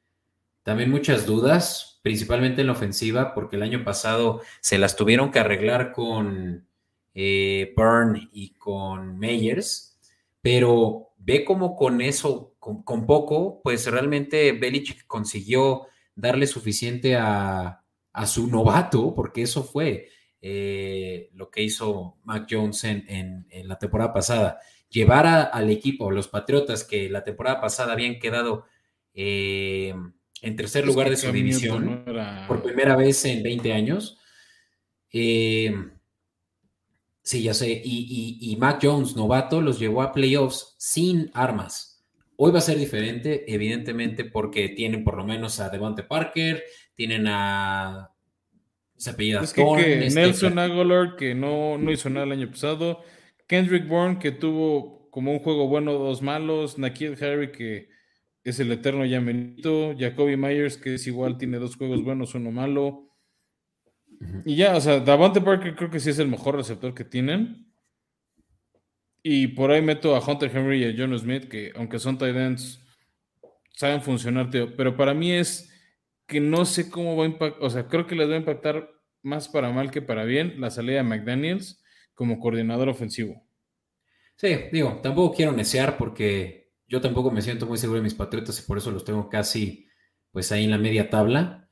también muchas dudas, principalmente en la ofensiva, porque el año pasado se las tuvieron que arreglar con eh, Byrne y con Meyers, pero ve cómo con eso con, poco, pues realmente Belichick consiguió darle suficiente a, su novato, porque eso fue eh, lo que hizo Mac Jones en, la temporada pasada. Llevar al equipo, los Patriotas, que la temporada pasada habían quedado eh, en tercer lugar de su división por primera vez en 20 años. Eh, sí, ya sé. Y, y, Mac Jones, novato, los llevó a playoffs sin armas. Hoy va a ser diferente, evidentemente, porque tienen por lo menos a Devante Parker, tienen a. Se apellida es que, este, Nelson Aguilar, que no, no hizo nada el año pasado. Kendrick Bourne, que tuvo como un juego bueno, dos malos. Nakir Harry, que es el eterno Yamenito, Jacoby Myers, que es igual, tiene dos juegos buenos, uno malo. Y ya, o sea, Davante Parker creo que sí es el mejor receptor que tienen. Y por ahí meto a Hunter Henry y a John Smith, que aunque son tight ends, saben funcionar, tío. Pero para mí es que no sé cómo va a impactar, o sea, creo que les va a impactar más para mal que para bien la salida de McDaniels como coordinador ofensivo. Sí, digo, tampoco quiero necear porque yo tampoco me siento muy seguro de mis Patriotas y por eso los tengo casi pues ahí en la media tabla.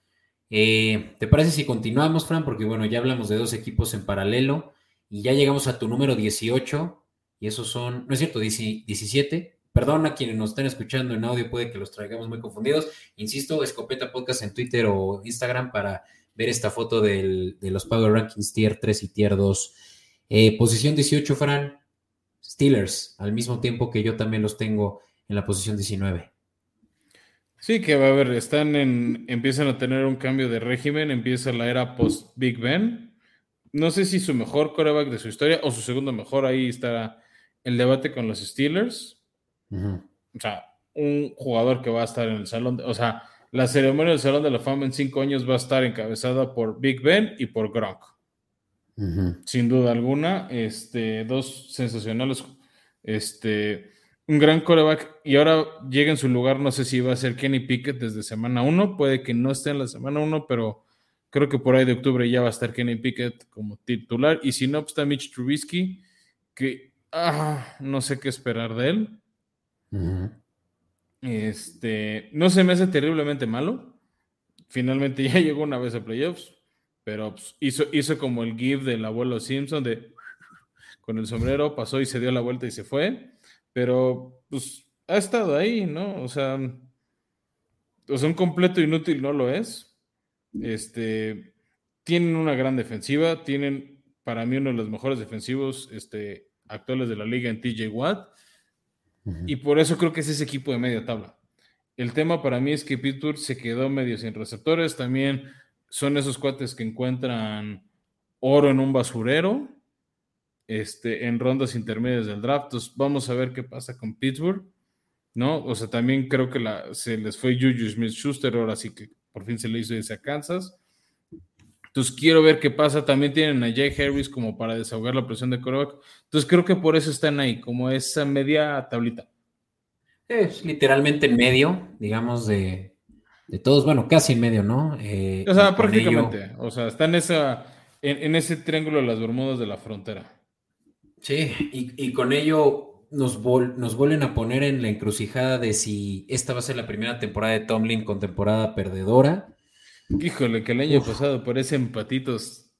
Eh, ¿Te parece si continuamos, Fran? Porque bueno, ya hablamos de dos equipos en paralelo y ya llegamos a tu número 18 y esos son, no es cierto, 17. Perdón a quienes nos están escuchando en audio, puede que los traigamos muy confundidos. Insisto, Escopeta Podcast en Twitter o Instagram para ver esta foto de los Power Rankings Tier 3 y Tier 2. Eh, posición 18, Fran. Steelers, al mismo tiempo que yo también los tengo en la posición 19. Sí, que va a haber, están en, empiezan a tener un cambio de régimen, empieza la era post Big Ben. No sé si su mejor coreback de su historia o su segundo mejor, ahí está el debate con los Steelers. O sea, un jugador que va a estar en el salón, o sea, la ceremonia del Salón de la Fama en cinco años va a estar encabezada por Big Ben y por Gronk. Sin duda alguna, este, dos sensacionales, este, un gran coreback y ahora llega en su lugar, no sé si va a ser Kenny Pickett desde semana 1, puede que no esté en la semana 1, pero creo que por ahí de octubre ya va a estar Kenny Pickett como titular y si no, pues está Mitch Trubisky, que ah, no sé qué esperar de él. Este, no se me hace terriblemente malo. Finalmente *laughs* ya llegó una vez a playoffs, pero pues, hizo, hizo como el give del abuelo Simpson de *laughs* con el sombrero, pasó y se dio la vuelta y se fue pero pues ha estado ahí, ¿no? O sea, o sea, un completo inútil no lo es. Este, tienen una gran defensiva, tienen para mí uno de los mejores defensivos este, actuales de la liga en TJ Watt, y por eso creo que es ese equipo de media tabla. El tema para mí es que Pittsburgh se quedó medio sin receptores, también son esos cuates que encuentran oro en un basurero, este, en rondas intermedias del draft. Entonces, vamos a ver qué pasa con Pittsburgh, ¿no? O sea, también creo que la, se les fue Juju Smith Schuster, ahora sí que por fin se le hizo ese a Kansas. Entonces, quiero ver qué pasa. También tienen a Jay Harris como para desahogar la presión de coreback. Entonces, creo que por eso están ahí, como esa media tablita. Es literalmente en medio, digamos, de, de todos, bueno, casi en medio, ¿no? Eh, o sea, prácticamente. O sea, están en, esa, en, en, ese triángulo de las Bermudas de la frontera. Sí, y, con ello nos, nos vuelven a poner en la encrucijada de si esta va a ser la primera temporada de Tomlin con temporada perdedora. Híjole, que el año pasado parece empatitos.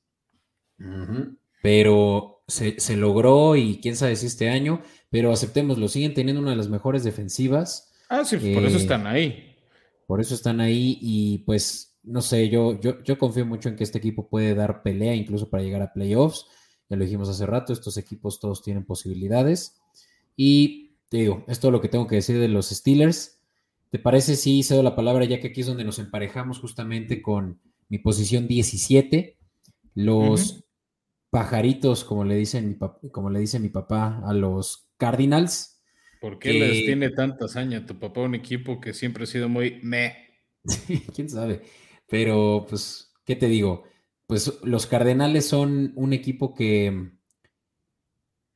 Pero se, logró y quién sabe si este año, pero aceptémoslo, siguen teniendo una de las mejores defensivas. Ah, sí, por eso están ahí. Por eso están ahí y pues no sé, yo, yo, yo confío mucho en que este equipo puede dar pelea incluso para llegar a playoffs. Ya lo dijimos hace rato, estos equipos todos tienen posibilidades. Y te digo, esto es lo que tengo que decir de los Steelers. ¿Te parece si cedo la palabra ya que aquí es donde nos emparejamos justamente con mi posición 17? Los pajaritos, como le, dicen mi como le dice mi papá a los Cardinals. ¿Por qué les tiene tanta hazaña tu papá un equipo que siempre ha sido muy me? *laughs* Quién sabe. Pero, pues, ¿qué te digo? pues los Cardenales son un equipo que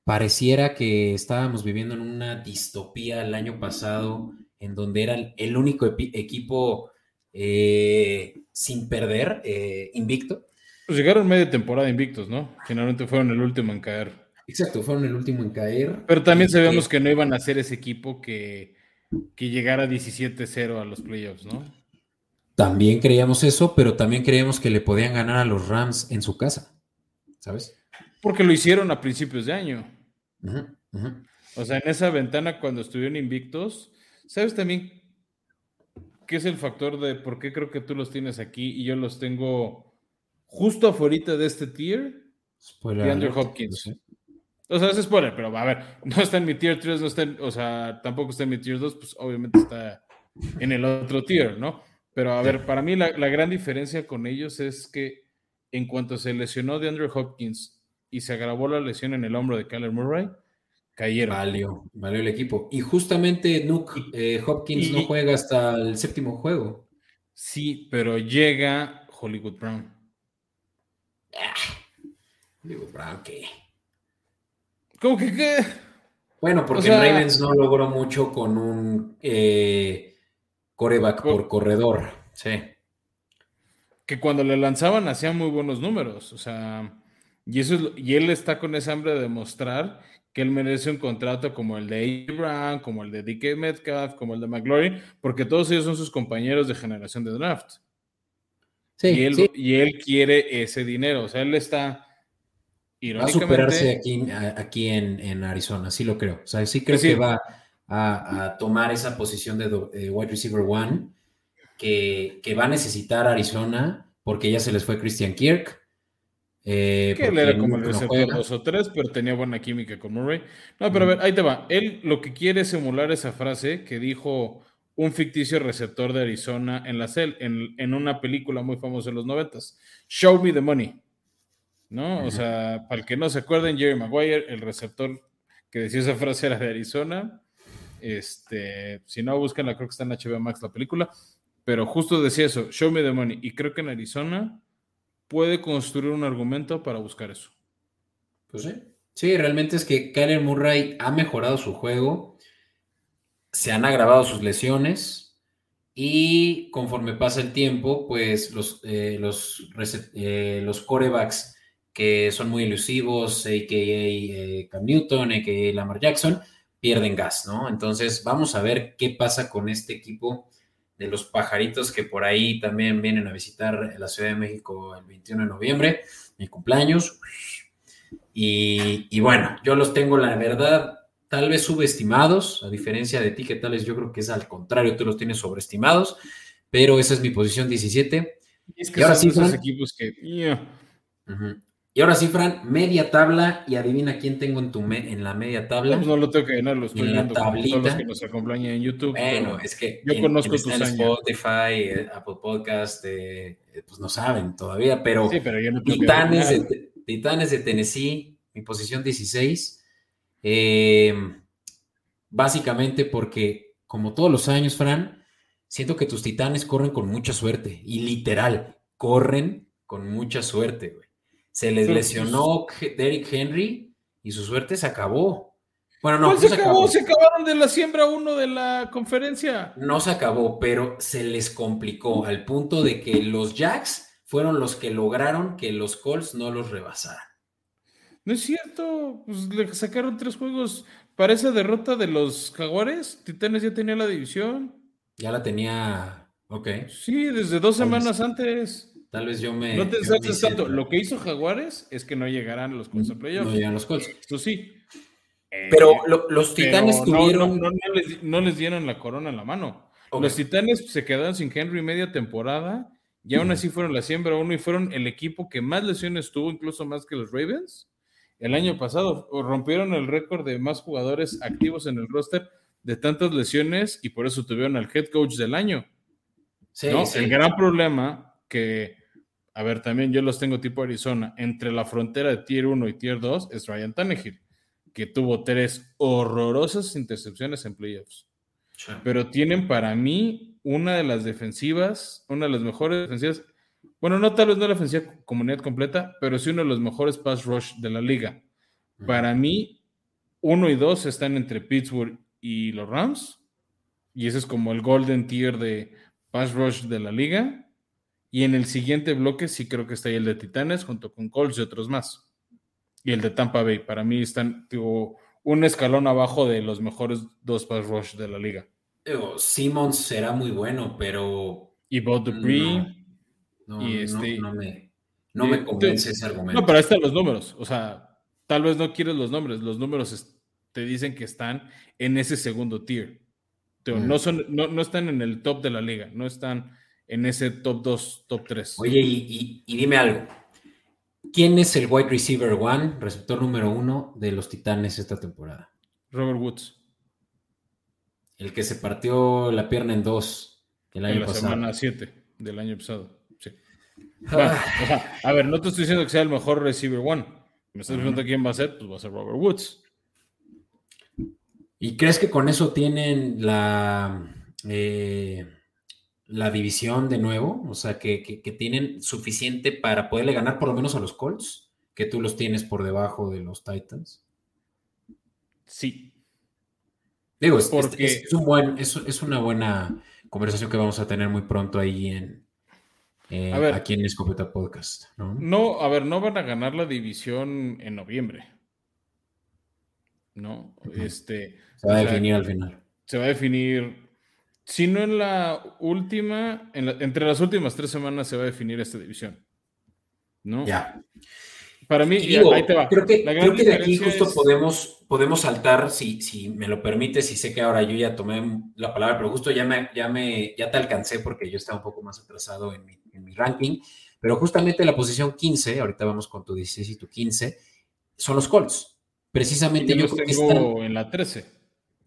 pareciera que estábamos viviendo en una distopía el año pasado, en donde eran el único equipo eh, sin perder, eh, invicto. Pues llegaron media temporada invictos, ¿no? Generalmente fueron el último en caer. Exacto, fueron el último en caer. Pero también sabíamos que no iban a ser ese equipo que que llegara 17-0 a los playoffs, ¿no? También creíamos eso, pero también creíamos que le podían ganar a los Rams en su casa, ¿sabes? Porque lo hicieron a principios de año. O sea, en esa ventana cuando estuvieron invictos, ¿sabes también qué es el factor de por qué creo que tú los tienes aquí y yo los tengo justo afuera de este tier? Spoiler De Andrew Hopkins. no sé. O sea, es spoiler, pero a ver, no está en mi tier 3, no está en- o sea, tampoco está en mi tier 2, pues obviamente está en el otro tier, ¿no? Pero a ver, para mí la, la gran diferencia con ellos es que en cuanto se lesionó de Andrew Hopkins y se agravó la lesión en el hombro de Kyler Murray, cayeron. Valió, valió el equipo. Y justamente Nuke eh, Hopkins y- no juega hasta el séptimo juego. Sí, pero llega Hollywood Brown. Digo, Brown, ¿qué? ¿Cómo que qué? Bueno, porque sea- Ravens no logró mucho con un eh, coreback Co- por corredor. Sí. que cuando le lanzaban hacía muy buenos números, o sea, y eso es y él está con esa hambre de demostrar que él merece un contrato como el de. Brown, como el de DK Metcalf, como el de McLaurin, porque todos ellos son sus compañeros de generación de draft. Sí, y, él, sí. y él quiere ese dinero, o sea, él está Va a superarse aquí, en, en Arizona, sí lo creo. O sea, sí creo Sí. que va a, a tomar esa posición de wide receiver one que, que va a necesitar Arizona porque ya se les fue Christian Kirk. Eh, que él era como el receptor juega. 2 o 3, pero tenía buena química con Murray. No, pero a ver, ahí te va. Él lo que quiere es emular esa frase que dijo un ficticio receptor de Arizona en la cel, en, en una película muy famosa en los noventas. Show me the money. ¿No? O sea, para el que no se acuerden, Jerry Maguire, el receptor que decía esa frase era de Arizona. Este, si no, búsquenla, creo que está en HBO Max la película. Pero justo decía eso, show me the money. Y creo que en Arizona puede construir un argumento para buscar eso. Pues sí. Sí, realmente es que Kyler Murray ha mejorado su juego, se han agravado sus lesiones y conforme pasa el tiempo, pues los, eh, los, rece- eh, corebacks que son muy elusivos, a.k.a. eh, Cam Newton, a.k.a. Lamar Jackson, pierden gas, ¿no? Entonces vamos a ver qué pasa con este equipo de los pajaritos que por ahí también vienen a visitar la Ciudad de México el 21 de noviembre, mi cumpleaños. Y, y bueno, yo los tengo, la verdad, tal vez subestimados, a diferencia de ti, que tal vez yo creo que es al contrario, tú los tienes sobreestimados, pero esa es mi posición 17. Y es Y que ahora son sí, esos equipos que. yeah. Y ahora sí, Fran, media tabla, y adivina quién tengo en, tu me- en la media tabla. Pues no lo tengo que llenar, lo estoy En la viendo con todos los tablita. que nos acompañan en YouTube. Bueno, es que yo conozco en hazaña. Spotify, eh, Apple Podcast, eh, eh, pues no saben todavía, pero Sí, pero yo no Titanes de, Titanes de Tennessee, mi posición 16. Eh, básicamente porque, como todos los años, Fran, siento que tus Titanes corren con mucha suerte. Y literal, corren con mucha suerte, güey. Se les lesionó Derrick Henry y su suerte se acabó. Bueno, no, ¿Cuál no se se acabó? acabó. Se acabaron de la siembra uno de la conferencia. No se acabó, pero se les complicó al punto de que los Jacks fueron los que lograron que los Colts no los rebasaran. No es cierto. Pues le sacaron tres juegos para esa derrota de los Jaguares. Titanes ya tenía la división. Ya la tenía. Ok. Sí, desde dos semanas antes. Tal vez yo me. No te hice- tanto. Lo que hizo Jaguares es que no llegarán a los Colts a No playoffs. llegan los Colts. Esto sí. Pero Eh, lo- los Titanes no- tuvieron. No, no- no les, no les dieron la corona en la mano. Los Titanes se quedaron sin Henry media temporada y aún así fueron la siembra uno y fueron el equipo que más lesiones tuvo, incluso más que los Ravens. El año pasado rompieron el récord de más jugadores activos en el roster de tantas lesiones y por eso tuvieron al head coach del año. Sí, ¿no? sí. El gran problema que, a ver, también yo los tengo tipo Arizona, entre la frontera de Tier 1 y Tier 2 es Ryan Tannehill, que tuvo tres horrorosas intercepciones en playoffs. Sí. Pero tienen para mí una de las defensivas, una de las mejores defensivas, bueno, no tal vez no la defensiva comunidad completa, pero sí uno de los mejores pass rush de la liga. Para mí, uno y dos están entre Pittsburgh y los Rams. Y ese es como el golden tier de pass rush de la liga. Y en el siguiente bloque sí creo que está ahí el de Titanes junto con Colts y otros más. Y el de Tampa Bay. Para mí están digo, un escalón abajo de los mejores dos pass rush de la liga. Simmons será muy bueno, pero. Y Bob Dupree. No, y este, no, me, no me convence ese argumento. No, pero ahí están los números. O sea, tal vez no quieres los nombres. Los números te dicen que están en ese segundo tier. Mm. No, son, no, están en el top de la liga, no están en ese top 2, top 3. Oye, y, dime algo. ¿Quién es el wide receiver one, receptor número uno de los Titanes esta temporada? Robert Woods. El que se partió la pierna en dos el año en la semana 7 del año pasado. Sí. Ah. a ver, no te estoy diciendo que sea el mejor receiver one. Me estás preguntando quién va a ser, pues va a ser Robert Woods. ¿Y crees que con eso tienen la, eh, la división de nuevo? O sea, que, tienen suficiente para poderle ganar por lo menos a los Colts, que tú los tienes por debajo de los Titans. Sí. Digo, es, Porque... un buen, es, una buena conversación que vamos a tener muy pronto ahí en, eh, aquí en Escopeta Podcast. ¿no? no, a ver, no van a ganar la división en noviembre. ¿no? Este, se va a definir al final. Se va a definir, si no en la última, entre las últimas tres semanas se va a definir esta división, ¿no? Ya. Para mí, ahí te va. Creo que, creo que de aquí justo podemos, podemos saltar, si, si me lo permites, y sé que ahora yo ya tomé la palabra, pero justo ya me, ya me, ya te alcancé porque yo estaba un poco más atrasado en mi, en mi ranking, pero justamente la posición 15, ahorita vamos con tu 16 y tu 15, son los Colts. Precisamente yo, creo que están, en la 13.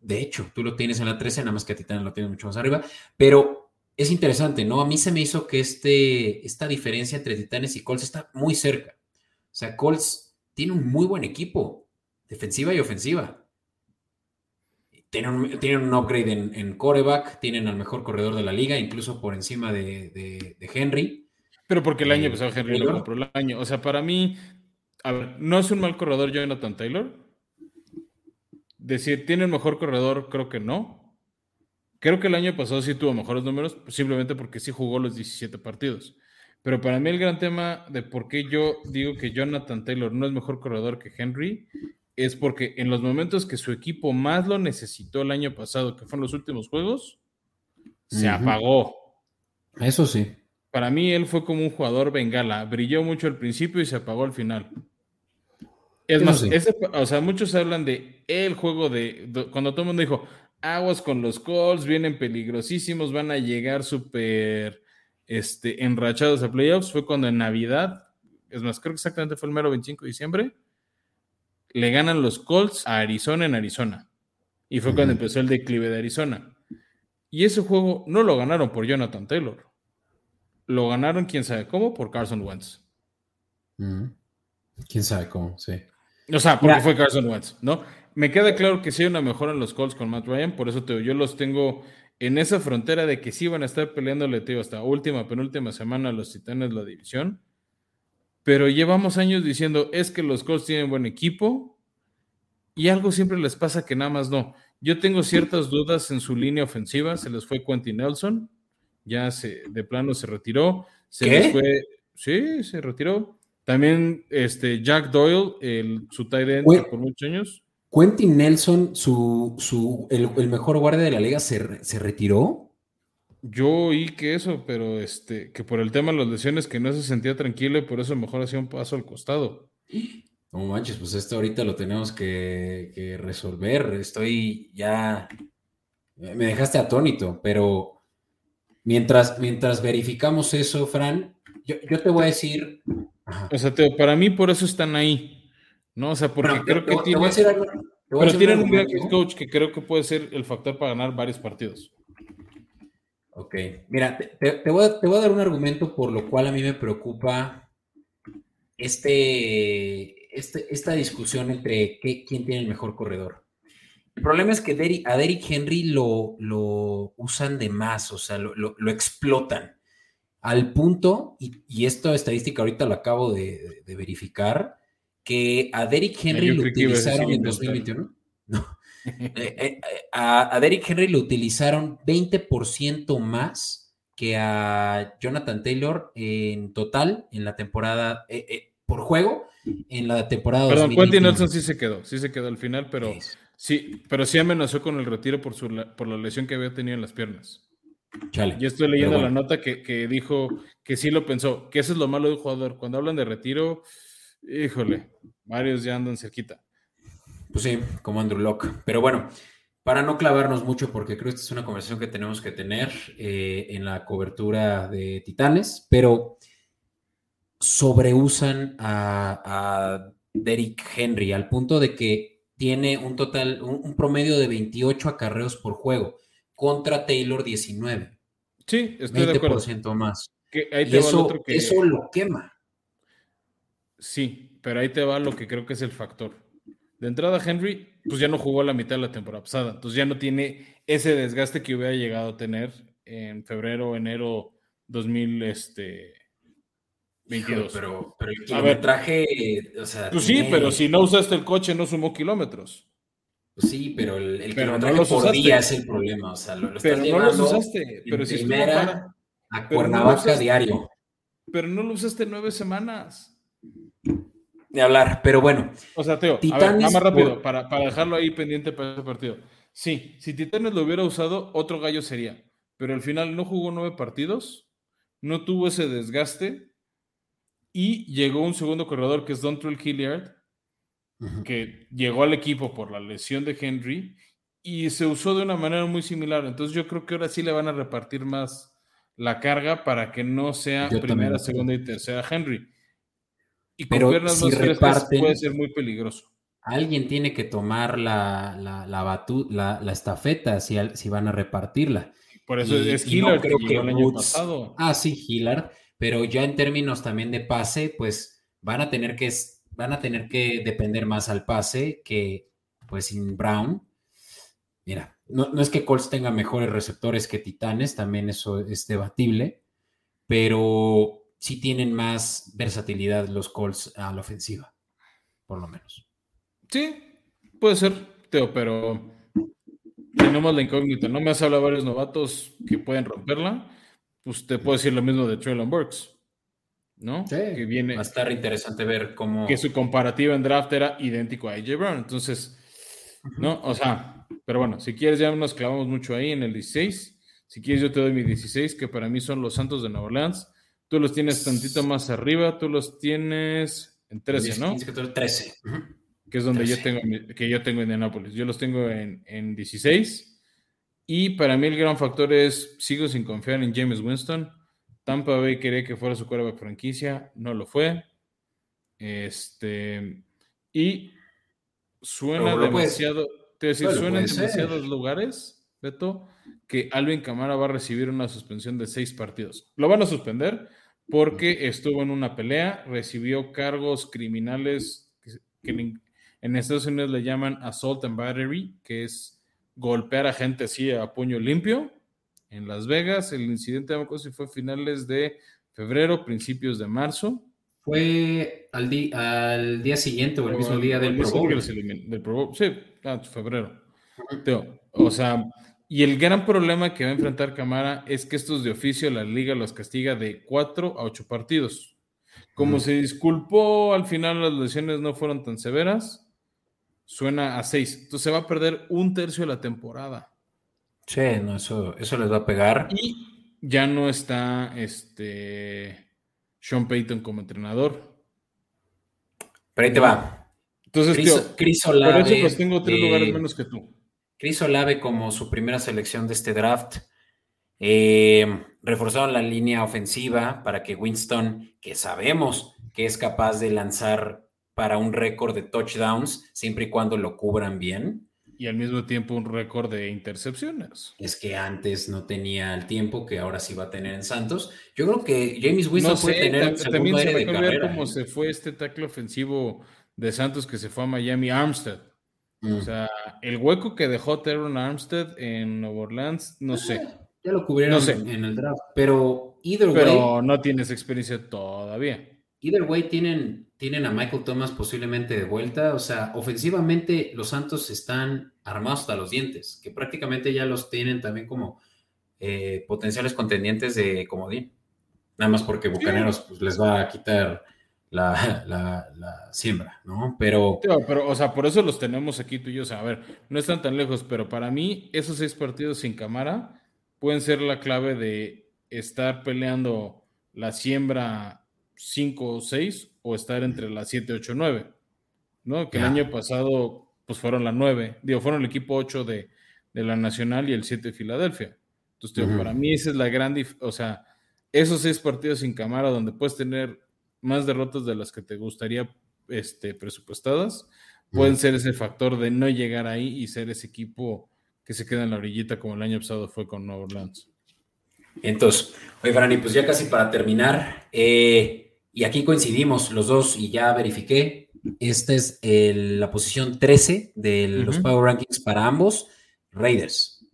De hecho, tú lo tienes en la 13, nada más que a Titán lo tienes mucho más arriba, pero es interesante, ¿no? A mí se me hizo que este, esta diferencia entre Titanes y Colts está muy cerca. O sea, Colts tiene un muy buen equipo, defensiva y ofensiva. Tienen un, upgrade en, coreback, tienen al mejor corredor de la liga, incluso por encima de, Henry. Pero porque el año eh, pasado Henry lo compró el año. O sea, para mí, a ver, no es un mal corredor Jonathan Taylor. Decir, ¿tiene el mejor corredor? Creo que no. Creo que el año pasado sí tuvo mejores números, simplemente porque sí jugó los 17 partidos. Pero para mí el gran tema de por qué yo digo que Jonathan Taylor no es mejor corredor que Henry es porque en los momentos que su equipo más lo necesitó el año pasado, que fueron los últimos juegos, se apagó. Eso sí. Para mí él fue como un jugador bengala, brilló mucho al principio y se apagó al final. Es más, o sea, muchos hablan de el juego de, cuando todo el mundo dijo, aguas con los Colts, vienen peligrosísimos, van a llegar súper este, enrachados a playoffs. Fue cuando en Navidad, es más, creo que exactamente fue el mero 25 de diciembre, le ganan los Colts a Arizona en Arizona. Y fue cuando empezó el declive de Arizona. Y ese juego no lo ganaron por Jonathan Taylor. Lo ganaron, quién sabe cómo, por Carson Wentz. Quién sabe cómo, sí. O sea, porque fue Carson Wentz, ¿no? Me queda claro que sí hay una mejora en los Colts con Matt Ryan, por eso te, yo los tengo en esa frontera de que sí van a estar peleándole, tío, hasta última, penúltima semana a los Titanes la división. Pero llevamos años diciendo, es que los Colts tienen buen equipo y algo siempre les pasa que nada más no. Yo tengo ciertas dudas en su línea ofensiva, se les fue Quentin Nelson, ya se, de plano se retiró, se les fue, sí, se retiró. También este, Jack Doyle, el, su tight end por muchos años. Quentin Nelson, su, su, el, mejor guardia de la liga, se, retiró. Yo oí que eso, pero este, que por el tema de las lesiones que no se sentía tranquilo y por eso mejor hacía un paso al costado. No manches, pues esto ahorita lo tenemos que, que resolver. Estoy ya. Me dejaste atónito, pero mientras, mientras verificamos eso, Fran, yo, yo te voy a decir o sea, para mí por eso están ahí. ¿No? O sea, porque creo que tienen. Pero tienen un gran coach que creo que puede ser el factor para ganar varios partidos. Ok, mira, te, voy a, dar un argumento por lo cual a mí me preocupa este, este esta discusión entre quién tiene el mejor corredor. El problema es que a Derrick Henry lo, lo usan de más, o sea, lo, lo explotan al punto, y, esta estadística ahorita lo acabo de, verificar, que a Derrick Henry lo utilizaron en 2021. *laughs* No. Eh, eh, a, Derrick Henry lo utilizaron 20% más que a Jonathan Taylor en total en la temporada eh, por juego en la temporada. Perdón, Quentin Nelson sí se quedó, sí se quedó al final, pero Sí, pero sí amenazó con el retiro por, su, por la lesión que había tenido en las piernas. Chale. Y estoy leyendo la nota que, que, dijo que sí lo pensó, que eso es lo malo de un jugador. Cuando hablan de retiro, híjole, varios ya andan cerquita. Pues sí, como Andrew Locke. Pero bueno, para no clavarnos mucho, porque creo que esta es una conversación que tenemos que tener eh, en la cobertura de Titanes, pero sobreusan a, a Derrick Henry al punto de que tiene un total, un, promedio de 28 acarreos por juego contra Taylor 19. Sí, estoy de acuerdo. más. eso, eso lo quema. Sí, pero ahí te va lo que creo que es el factor. De entrada, Henry, pues ya no jugó la mitad de la temporada pasada, entonces ya no tiene ese desgaste que hubiera llegado a tener en febrero, enero 2022. Este, pero, pero el kilometraje, o sea. Pues sí, pero si no usaste el coche, no sumó kilómetros. Pues sí, pero el, el kilometraje no por día es el problema, o sea, lo, lo pero no los usaste, pero si primera a Cuernavaca diario. Pero no lo usaste nueve semanas de hablar, pero bueno. O sea, Teo, Titanes, más rápido, para, para, dejarlo ahí pendiente para ese partido. Sí, si Titanes lo hubiera usado, otro gallo sería. Pero al final no jugó nueve partidos, no tuvo ese desgaste y llegó un segundo corredor que es Dontrell Hilliard, que llegó al equipo por la lesión de Henry y se usó de una manera muy similar. Entonces yo creo que ahora sí le van a repartir más la carga para que no sea primera, segunda y tercera Henry y pero si reparten, puede ser muy peligroso. Alguien tiene que tomar la, la, la, la, estafeta si, si van a repartirla. Por eso es Hillard creo que, el año pasado. Ah, sí, Hillard, pero ya en términos también de pase, pues van a tener que, van a tener que depender más al pase que pues sin Brown. Mira, no, es que Colts tenga mejores receptores que Titanes, también eso es debatible, pero sí tienen más versatilidad los Colts a la ofensiva, por lo menos. Sí, puede ser, Teo, pero tenemos la incógnita. No me has hablado varios novatos que pueden romperla. Pues te puedo decir lo mismo de Traylon Burks, ¿no? Sí, que viene, va a estar interesante ver cómo. Que su comparativa en draft era idéntico a AJ Brown. Entonces, ¿no? O sea, pero bueno, si quieres, ya nos clavamos mucho ahí en el 16. Si quieres, yo te doy mi 16, que para mí son los Santos de Nueva Orleans. Tú los tienes tantito más arriba, tú los tienes en 13, ¿no? 13. Que es donde yo tengo que yo tengo Indianapolis. Yo los tengo en, en 16. Y para mí el gran factor es, sigo sin confiar en James Winston. Tampa Bay quería que fuera su quarterback franquicia, no lo fue. Este, y suena demasiado, te decir, suena en demasiados lugares, Beto, que Alvin Camara va a recibir una suspensión de seis partidos. Lo van a suspender, porque estuvo en una pelea, recibió cargos criminales que, en Estados Unidos le llaman assault and battery, que es golpear a gente así a puño limpio. En Las Vegas, el incidente de si fue finales de febrero, principios de marzo. Fue al, al día siguiente o el mismo día del Pro Bowl. Sí, ah, febrero. o sea, y el gran problema que va a enfrentar Camara es que estos de oficio la liga los castiga de cuatro a ocho partidos. Como se disculpó, al final las lesiones no fueron tan severas, suena a seis. Entonces se va a perder un tercio de la temporada. Sí, no, eso, eso les va a pegar. Y ya no está este Sean Payton como entrenador. Pero ahí te va. Entonces, Chris, por eso pues tengo tres lugares menos que tú. Chris Olave como su primera selección de este draft. Eh, reforzaron la línea ofensiva para que Winston, que sabemos que es capaz de lanzar para un récord de touchdowns, siempre y cuando lo cubran bien. Y al mismo tiempo un récord de intercepciones. Es que antes no tenía el tiempo que ahora sí va a tener en Santos. Yo creo que James Winston puede tener el también se me de cómo ¿eh? se fue este tackle ofensivo de Santos que se fue a Miami Armstead. O mm. sea, el hueco que dejó Teron Armstead en Nueva Orleans, no sé. Ya lo cubrieron en el draft, pero way. Pero no tienes experiencia todavía. Either way tienen, tienen a Michael Thomas posiblemente de vuelta. O sea, ofensivamente los Santos están armados hasta los dientes, que prácticamente ya los tienen también como eh, potenciales contendientes de comodín. Nada más porque Bucaneros pues, les va a quitar la, la, siembra, ¿no? Pero... pero, o sea, por eso los tenemos aquí tú y yo. O sea, a ver, no están tan lejos, pero para mí esos seis partidos sin cámara pueden ser la clave de estar peleando la siembra 5 o 6 o estar entre las 7, 8, 9, ¿no? Que el año pasado, pues fueron las 9, digo, fueron el equipo 8 de, de la Nacional y el 7 de Filadelfia. Entonces, para mí esa es la gran, o sea, esos seis partidos sin cámara donde puedes tener más derrotas de las que te gustaría este, presupuestadas, pueden ser ese factor de no llegar ahí y ser ese equipo que se queda en la orillita como el año pasado fue con Nueva Orleans. Entonces, oye, Franny, pues ya casi para terminar, eh, y aquí coincidimos los dos y ya verifiqué, esta es la posición 13 de los Power Rankings para ambos, Raiders.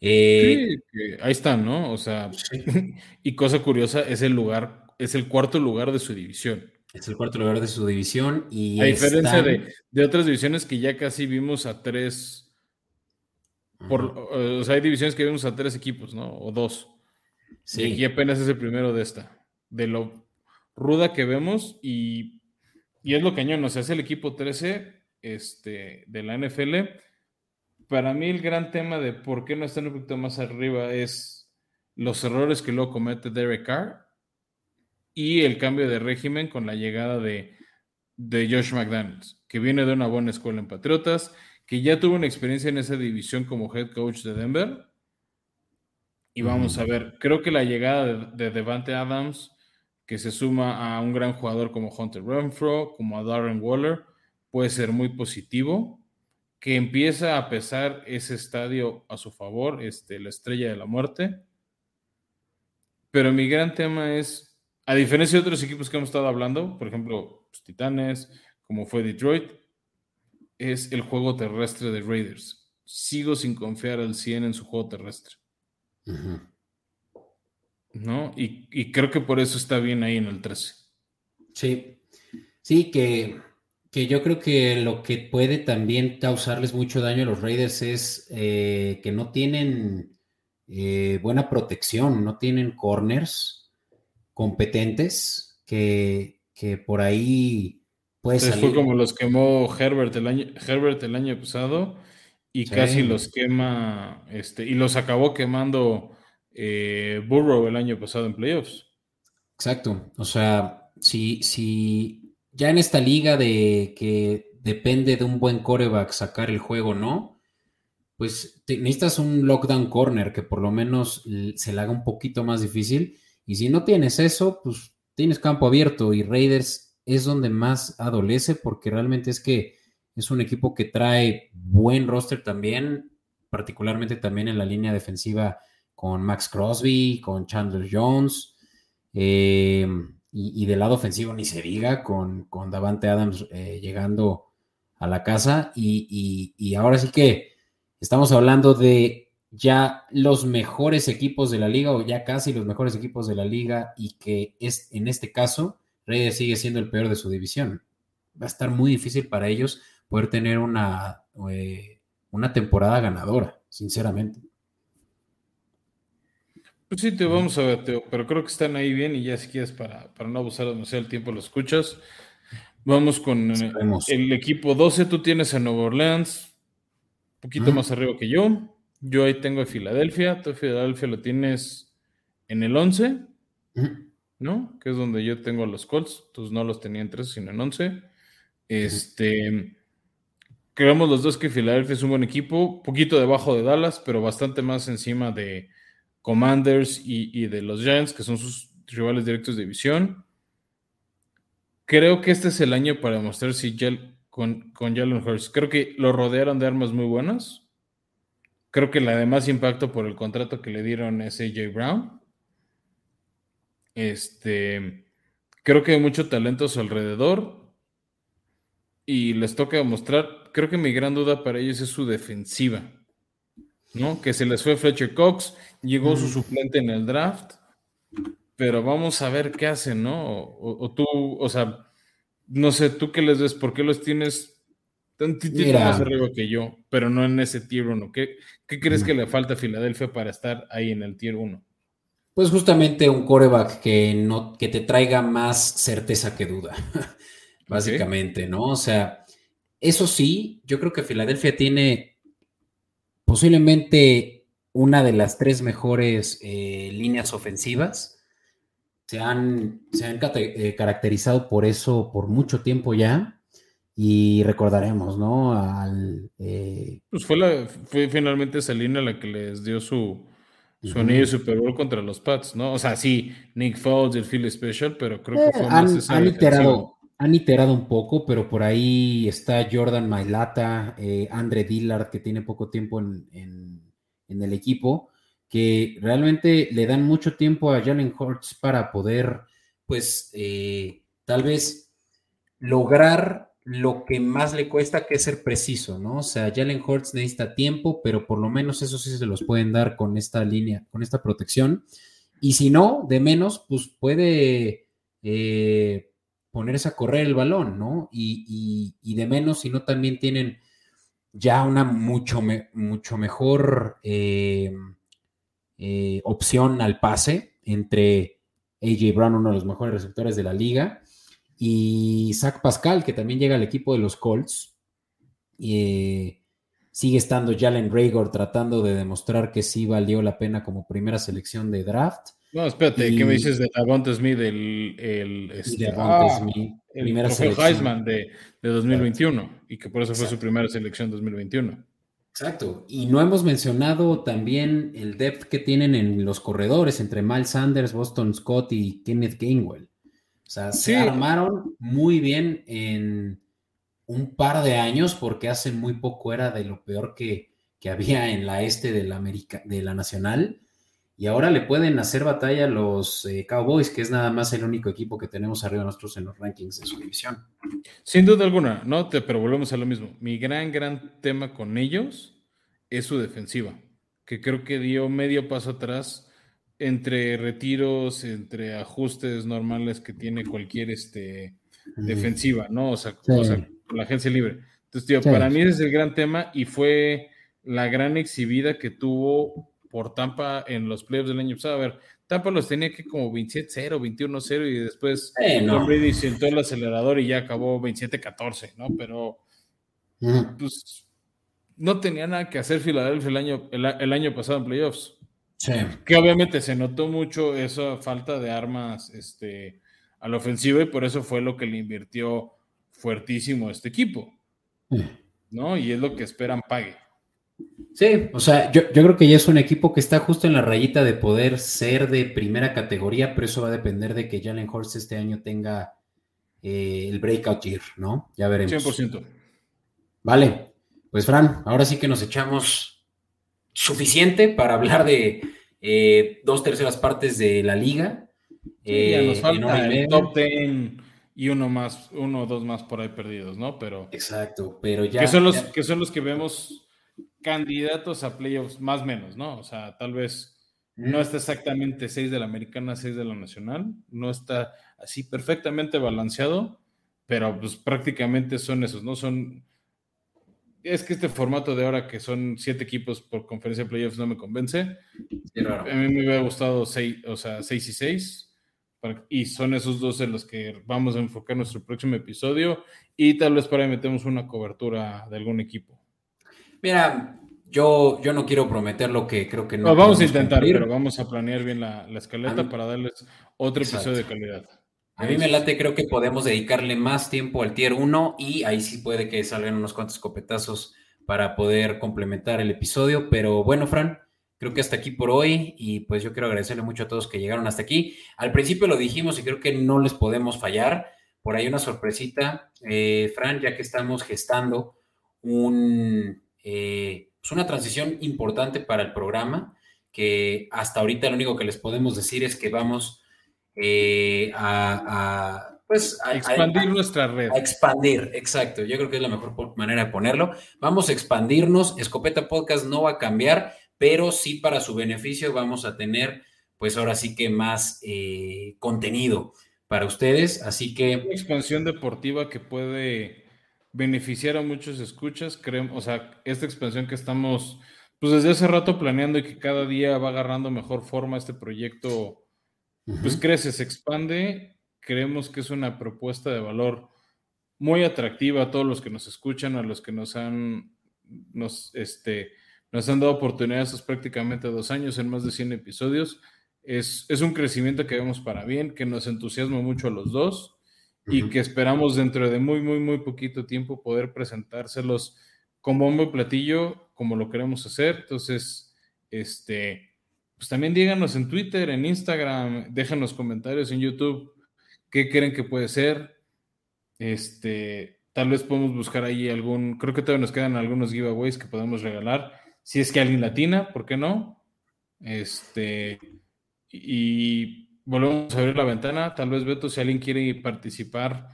Eh, sí, ahí están, ¿no? O sea, *laughs* y cosa curiosa, es el lugar es el cuarto lugar de su división. Es el cuarto lugar de su división y... A diferencia de, otras divisiones que ya casi vimos a tres... Por, o sea, hay divisiones que vimos a tres equipos, ¿no? O dos. Sí. Y apenas es el primero de esta. De lo ruda que vemos y, y es lo cañón. O sea, es el equipo 13 este, de la NFL. Para mí el gran tema de por qué no están un poquito más arriba es los errores que luego comete Derek Carr y el cambio de régimen con la llegada de, de Josh McDaniels, que viene de una buena escuela en Patriotas, que ya tuvo una experiencia en esa división como head coach de Denver. Y vamos a ver, creo que la llegada de, Devante Adams, que se suma a un gran jugador como Hunter Renfro, como a Darren Waller, puede ser muy positivo. Que empieza a pesar ese estadio a su favor, este, la estrella de la muerte. Pero mi gran tema es a diferencia de otros equipos que hemos estado hablando, por ejemplo, los Titanes, como fue Detroit, es el juego terrestre de Raiders. Sigo sin confiar al 100 en su juego terrestre. ¿No? Y, creo que por eso está bien ahí en el 13. Sí, sí, que, que yo creo que lo que puede también causarles mucho daño a los Raiders es eh, que no tienen eh, buena protección, no tienen corners competentes que, por ahí puede salir. Fue como los quemó Herbert el año, Herbert el año pasado y casi los quema, este, y los acabó quemando eh, Burrow el año pasado en playoffs. Exacto. O sea, si, si ya en esta liga de que depende de un buen coreback sacar el juego, ¿no? Pues necesitas un lockdown corner que por lo menos se le haga un poquito más difícil. Y si no tienes eso, pues tienes campo abierto y Raiders es donde más adolece porque realmente es que es un equipo que trae buen roster también, particularmente también en la línea defensiva con Max Crosby, con Chandler Jones, eh, y, del lado ofensivo ni se diga, con, con Davante Adams eh, llegando a la casa. y ahora sí que estamos hablando de ya los mejores equipos de la liga o ya casi los mejores equipos de la liga y que es en este caso Reyes sigue siendo el peor de su división. Va a estar muy difícil para ellos poder tener una, eh, una temporada ganadora, sinceramente. Pues sí, te vamos a ver, Teo, pero creo que están ahí bien y ya si quieres para, para no abusar demasiado el tiempo lo escuchas. Vamos con eh, el, equipo 12, tú tienes a Nueva Orleans, un poquito más arriba que yo. Yo ahí tengo a Filadelfia, tú Filadelfia lo tienes en el 11, ¿no? Que es donde yo tengo a los Colts, tú no los tenía en 13, sino en 11. Este, creemos los dos que Filadelfia es un buen equipo, poquito debajo de Dallas, pero bastante más encima de Commanders y, de los Giants, que son sus rivales directos de división. Creo que este es el año para demostrar si con, con Jalen Hurts. Creo que lo rodearon de armas muy buenas Creo que la de más impacto por el contrato que le dieron es AJ Brown. Este, creo que hay mucho talento a su alrededor y les toca demostrar. Creo que mi gran duda para ellos es su defensiva, ¿no? Que se les fue Fletcher Cox, llegó su suplente en el draft, pero vamos a ver qué hacen, ¿no? O, o tú, o sea, no sé, tú qué les ves, ¿por qué los tienes título más arriba que yo, pero no en ese tier 1. ¿Qué, crees que le falta a Filadelfia para estar ahí en el tier 1? Pues justamente un coreback que, no, que te traiga más certeza que duda, *laughs* básicamente, ¿no? O sea, eso sí, yo creo que Filadelfia tiene posiblemente una de las tres mejores eh, líneas ofensivas. Se han, se han eh, caracterizado por eso por mucho tiempo ya. Y recordaremos, ¿no? Al, eh, pues fue, fue finalmente esa línea la que les dio su, su anillo Super Bowl contra los Pats, ¿no? O sea, sí, Nick Foles, el Phil Special, pero creo que fue más esa han iterado, han iterado un poco, pero por ahí está Jordan Mailata, Andre Dillard, que tiene poco tiempo en, el equipo, que realmente le dan mucho tiempo a Jalen Hurts para poder, pues, eh, tal vez lograr lo que más le cuesta, que es ser preciso, ¿no? O sea, Jalen Hurts necesita tiempo, pero por lo menos eso sí se los pueden dar con esta línea, con esta protección. Y si no, de menos, pues puede... Eh, ponerse a correr el balón, ¿no? Y, de menos, si no también tienen ya una mucho, mucho mejor eh, eh, opción al pase entre AJ Brown, uno de los mejores receptores de la liga, y Zach Pascal, que también llega al equipo de los Colts. Eh, sigue estando Jalen Raygor tratando de demostrar que sí valió la pena como primera selección de draft. No, espérate, ¿qué me dices de Davante Smith, el, el, este, ah, Smith, el primera Heisman de, de 2021 y que por eso fue su primera selección 2021? Exacto. Y no hemos mencionado también el depth que tienen en los corredores entre Miles Sanders, Boston Scott y Kenneth Gainwell. O sea, se armaron muy bien en un par de años porque hace muy poco era de lo peor que, que había en la este de la, América, de la Nacional y ahora le pueden hacer batalla a los eh, Cowboys, que es nada más el único equipo que tenemos arriba nosotros en los rankings de su división. Sin duda alguna, no, te, pero volvemos a lo mismo. Mi gran, gran tema con ellos es su defensiva, que creo que dio medio paso atrás entre retiros, entre ajustes normales que tiene cualquier este, defensiva, ¿no? O sea, con la agencia libre. Entonces, tío, para mí ese es el gran tema y fue la gran exhibida que tuvo por Tampa en los playoffs del año pasado. A ver, Tampa los tenía que como 27-0, 21-0 y después eh, Tom Brady sentó el acelerador y ya acabó 27-14, ¿no? Pero pues no tenía nada que hacer Filadelfia el año, el, año pasado en playoffs. Sí. Que obviamente se notó mucho esa falta de armas este, a la ofensiva y por eso fue lo que le invirtió fuertísimo a este equipo. ¿No? Y es lo que esperan pague. Sí, o sea, yo, creo que ya es un equipo que está justo en la rayita de poder ser de primera categoría, pero eso va a depender de que Jalen Horst este año tenga eh, el breakout year, ¿no? Ya veremos. 100%. Vale, pues Fran, ahora sí que nos echamos suficiente para hablar de eh, dos terceras partes de la liga. ya nos eh, falta el top ten y uno más, uno o dos más por ahí perdidos, ¿no? Pero. Exacto, pero ya. Que son los, Que son los que vemos candidatos a playoffs, más o menos, ¿no? O sea, tal vez no está exactamente 6 de la americana, 6 de la nacional, no está así perfectamente balanceado, pero pues prácticamente son esos, ¿no? Son... Es que este formato de ahora que son siete equipos por conferencia de playoffs no me convence. A mí me hubiera gustado 6, o sea, 6 y 6. Y son esos dos en los que vamos a enfocar nuestro próximo episodio. Y tal vez para ahí metemos una cobertura de algún equipo. Mira, yo, yo no quiero prometer lo que creo que no. vamos a intentar, pero vamos a planear bien la, escaleta para darles otro episodio de calidad. A mí me late, creo que podemos dedicarle más tiempo al tier 1 y ahí sí puede que salgan unos cuantos copetazos para poder complementar el episodio. Pero bueno, Fran, creo que hasta aquí por hoy y pues yo quiero agradecerle mucho a todos que llegaron hasta aquí. Al principio lo dijimos y creo que no les podemos fallar. Por ahí una sorpresita, eh, Fran, ya que estamos gestando un eh, es una transición importante para el programa, que hasta ahorita lo único que les podemos decir es que vamos eh, a, pues, expandir nuestra red. A expandir, exacto. Yo creo que es la mejor manera de ponerlo. Vamos a expandirnos. Escopeta Podcast no va a cambiar, pero sí para su beneficio vamos a tener, pues ahora sí que más eh, contenido para ustedes. Así que... expansión deportiva que puede beneficiar a muchos escuchas. Creemos, o sea, esta expansión que estamos pues desde hace rato planeando y que cada día va agarrando mejor forma este proyecto, pues crece, se expande. Creemos que es una propuesta de valor muy atractiva a todos los que nos escuchan, a los que nos han, nos, este, nos han dado oportunidades prácticamente dos años en más de 100 episodios. Es, es un crecimiento que vemos para bien, que nos entusiasma mucho a los dos y que esperamos dentro de muy, muy, muy poquito tiempo poder presentárselos con bombo y platillo como lo queremos hacer. Entonces, este, pues también díganos en Twitter, en Instagram, déjanos comentarios en YouTube qué creen que puede ser. Este, tal vez podemos buscar ahí algún, creo que todavía nos quedan algunos giveaways que podemos regalar. Si es que alguien latina, ¿por qué no? Este, y volvemos a abrir la ventana. Tal vez, Beto, si alguien quiere participar.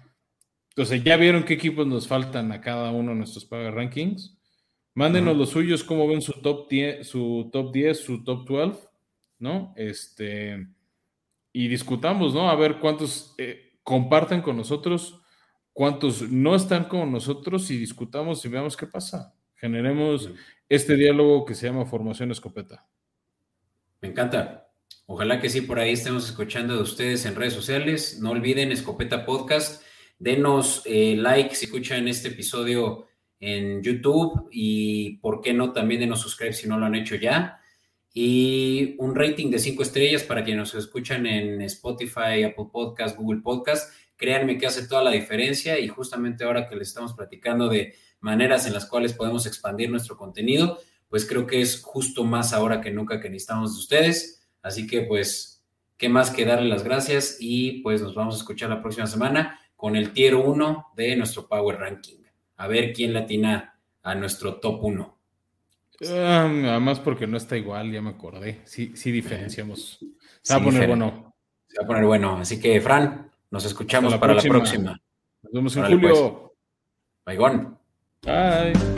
Entonces, ya vieron qué equipos nos faltan a cada uno de nuestros Paga Rankings. Mándenos los suyos, cómo ven su top 10, su top 10, su top 12, ¿no? Este, y discutamos, ¿no? A ver cuántos eh, comparten con nosotros cuántos no están con nosotros y discutamos y veamos qué pasa. Generemos este diálogo que se llama Formación Escopeta. Me encanta. Ojalá que sí, por ahí estemos escuchando de ustedes en redes sociales. No olviden Escopeta Podcast. Denos eh, like si escuchan este episodio en YouTube y, ¿por qué no? También denos subscribe si no lo han hecho ya. Y un rating de cinco estrellas para quienes nos escuchan en Spotify, Apple Podcast, Google Podcast créanme que hace toda la diferencia y justamente ahora que les estamos platicando de maneras en las cuales podemos expandir nuestro contenido, pues creo que es justo más ahora que nunca que necesitamos de ustedes. Así que pues, ¿qué más que darle las gracias? Y pues nos vamos a escuchar la próxima semana con el tier 1 de nuestro Power Ranking. A ver quién latina a nuestro top 1. además porque no está igual, ya me acordé. Sí, sí diferenciamos. Se va a poner bueno. Se va a poner bueno. Así que, Fran, nos escuchamos para la próxima. Nos vemos en julio. Pues. Bye.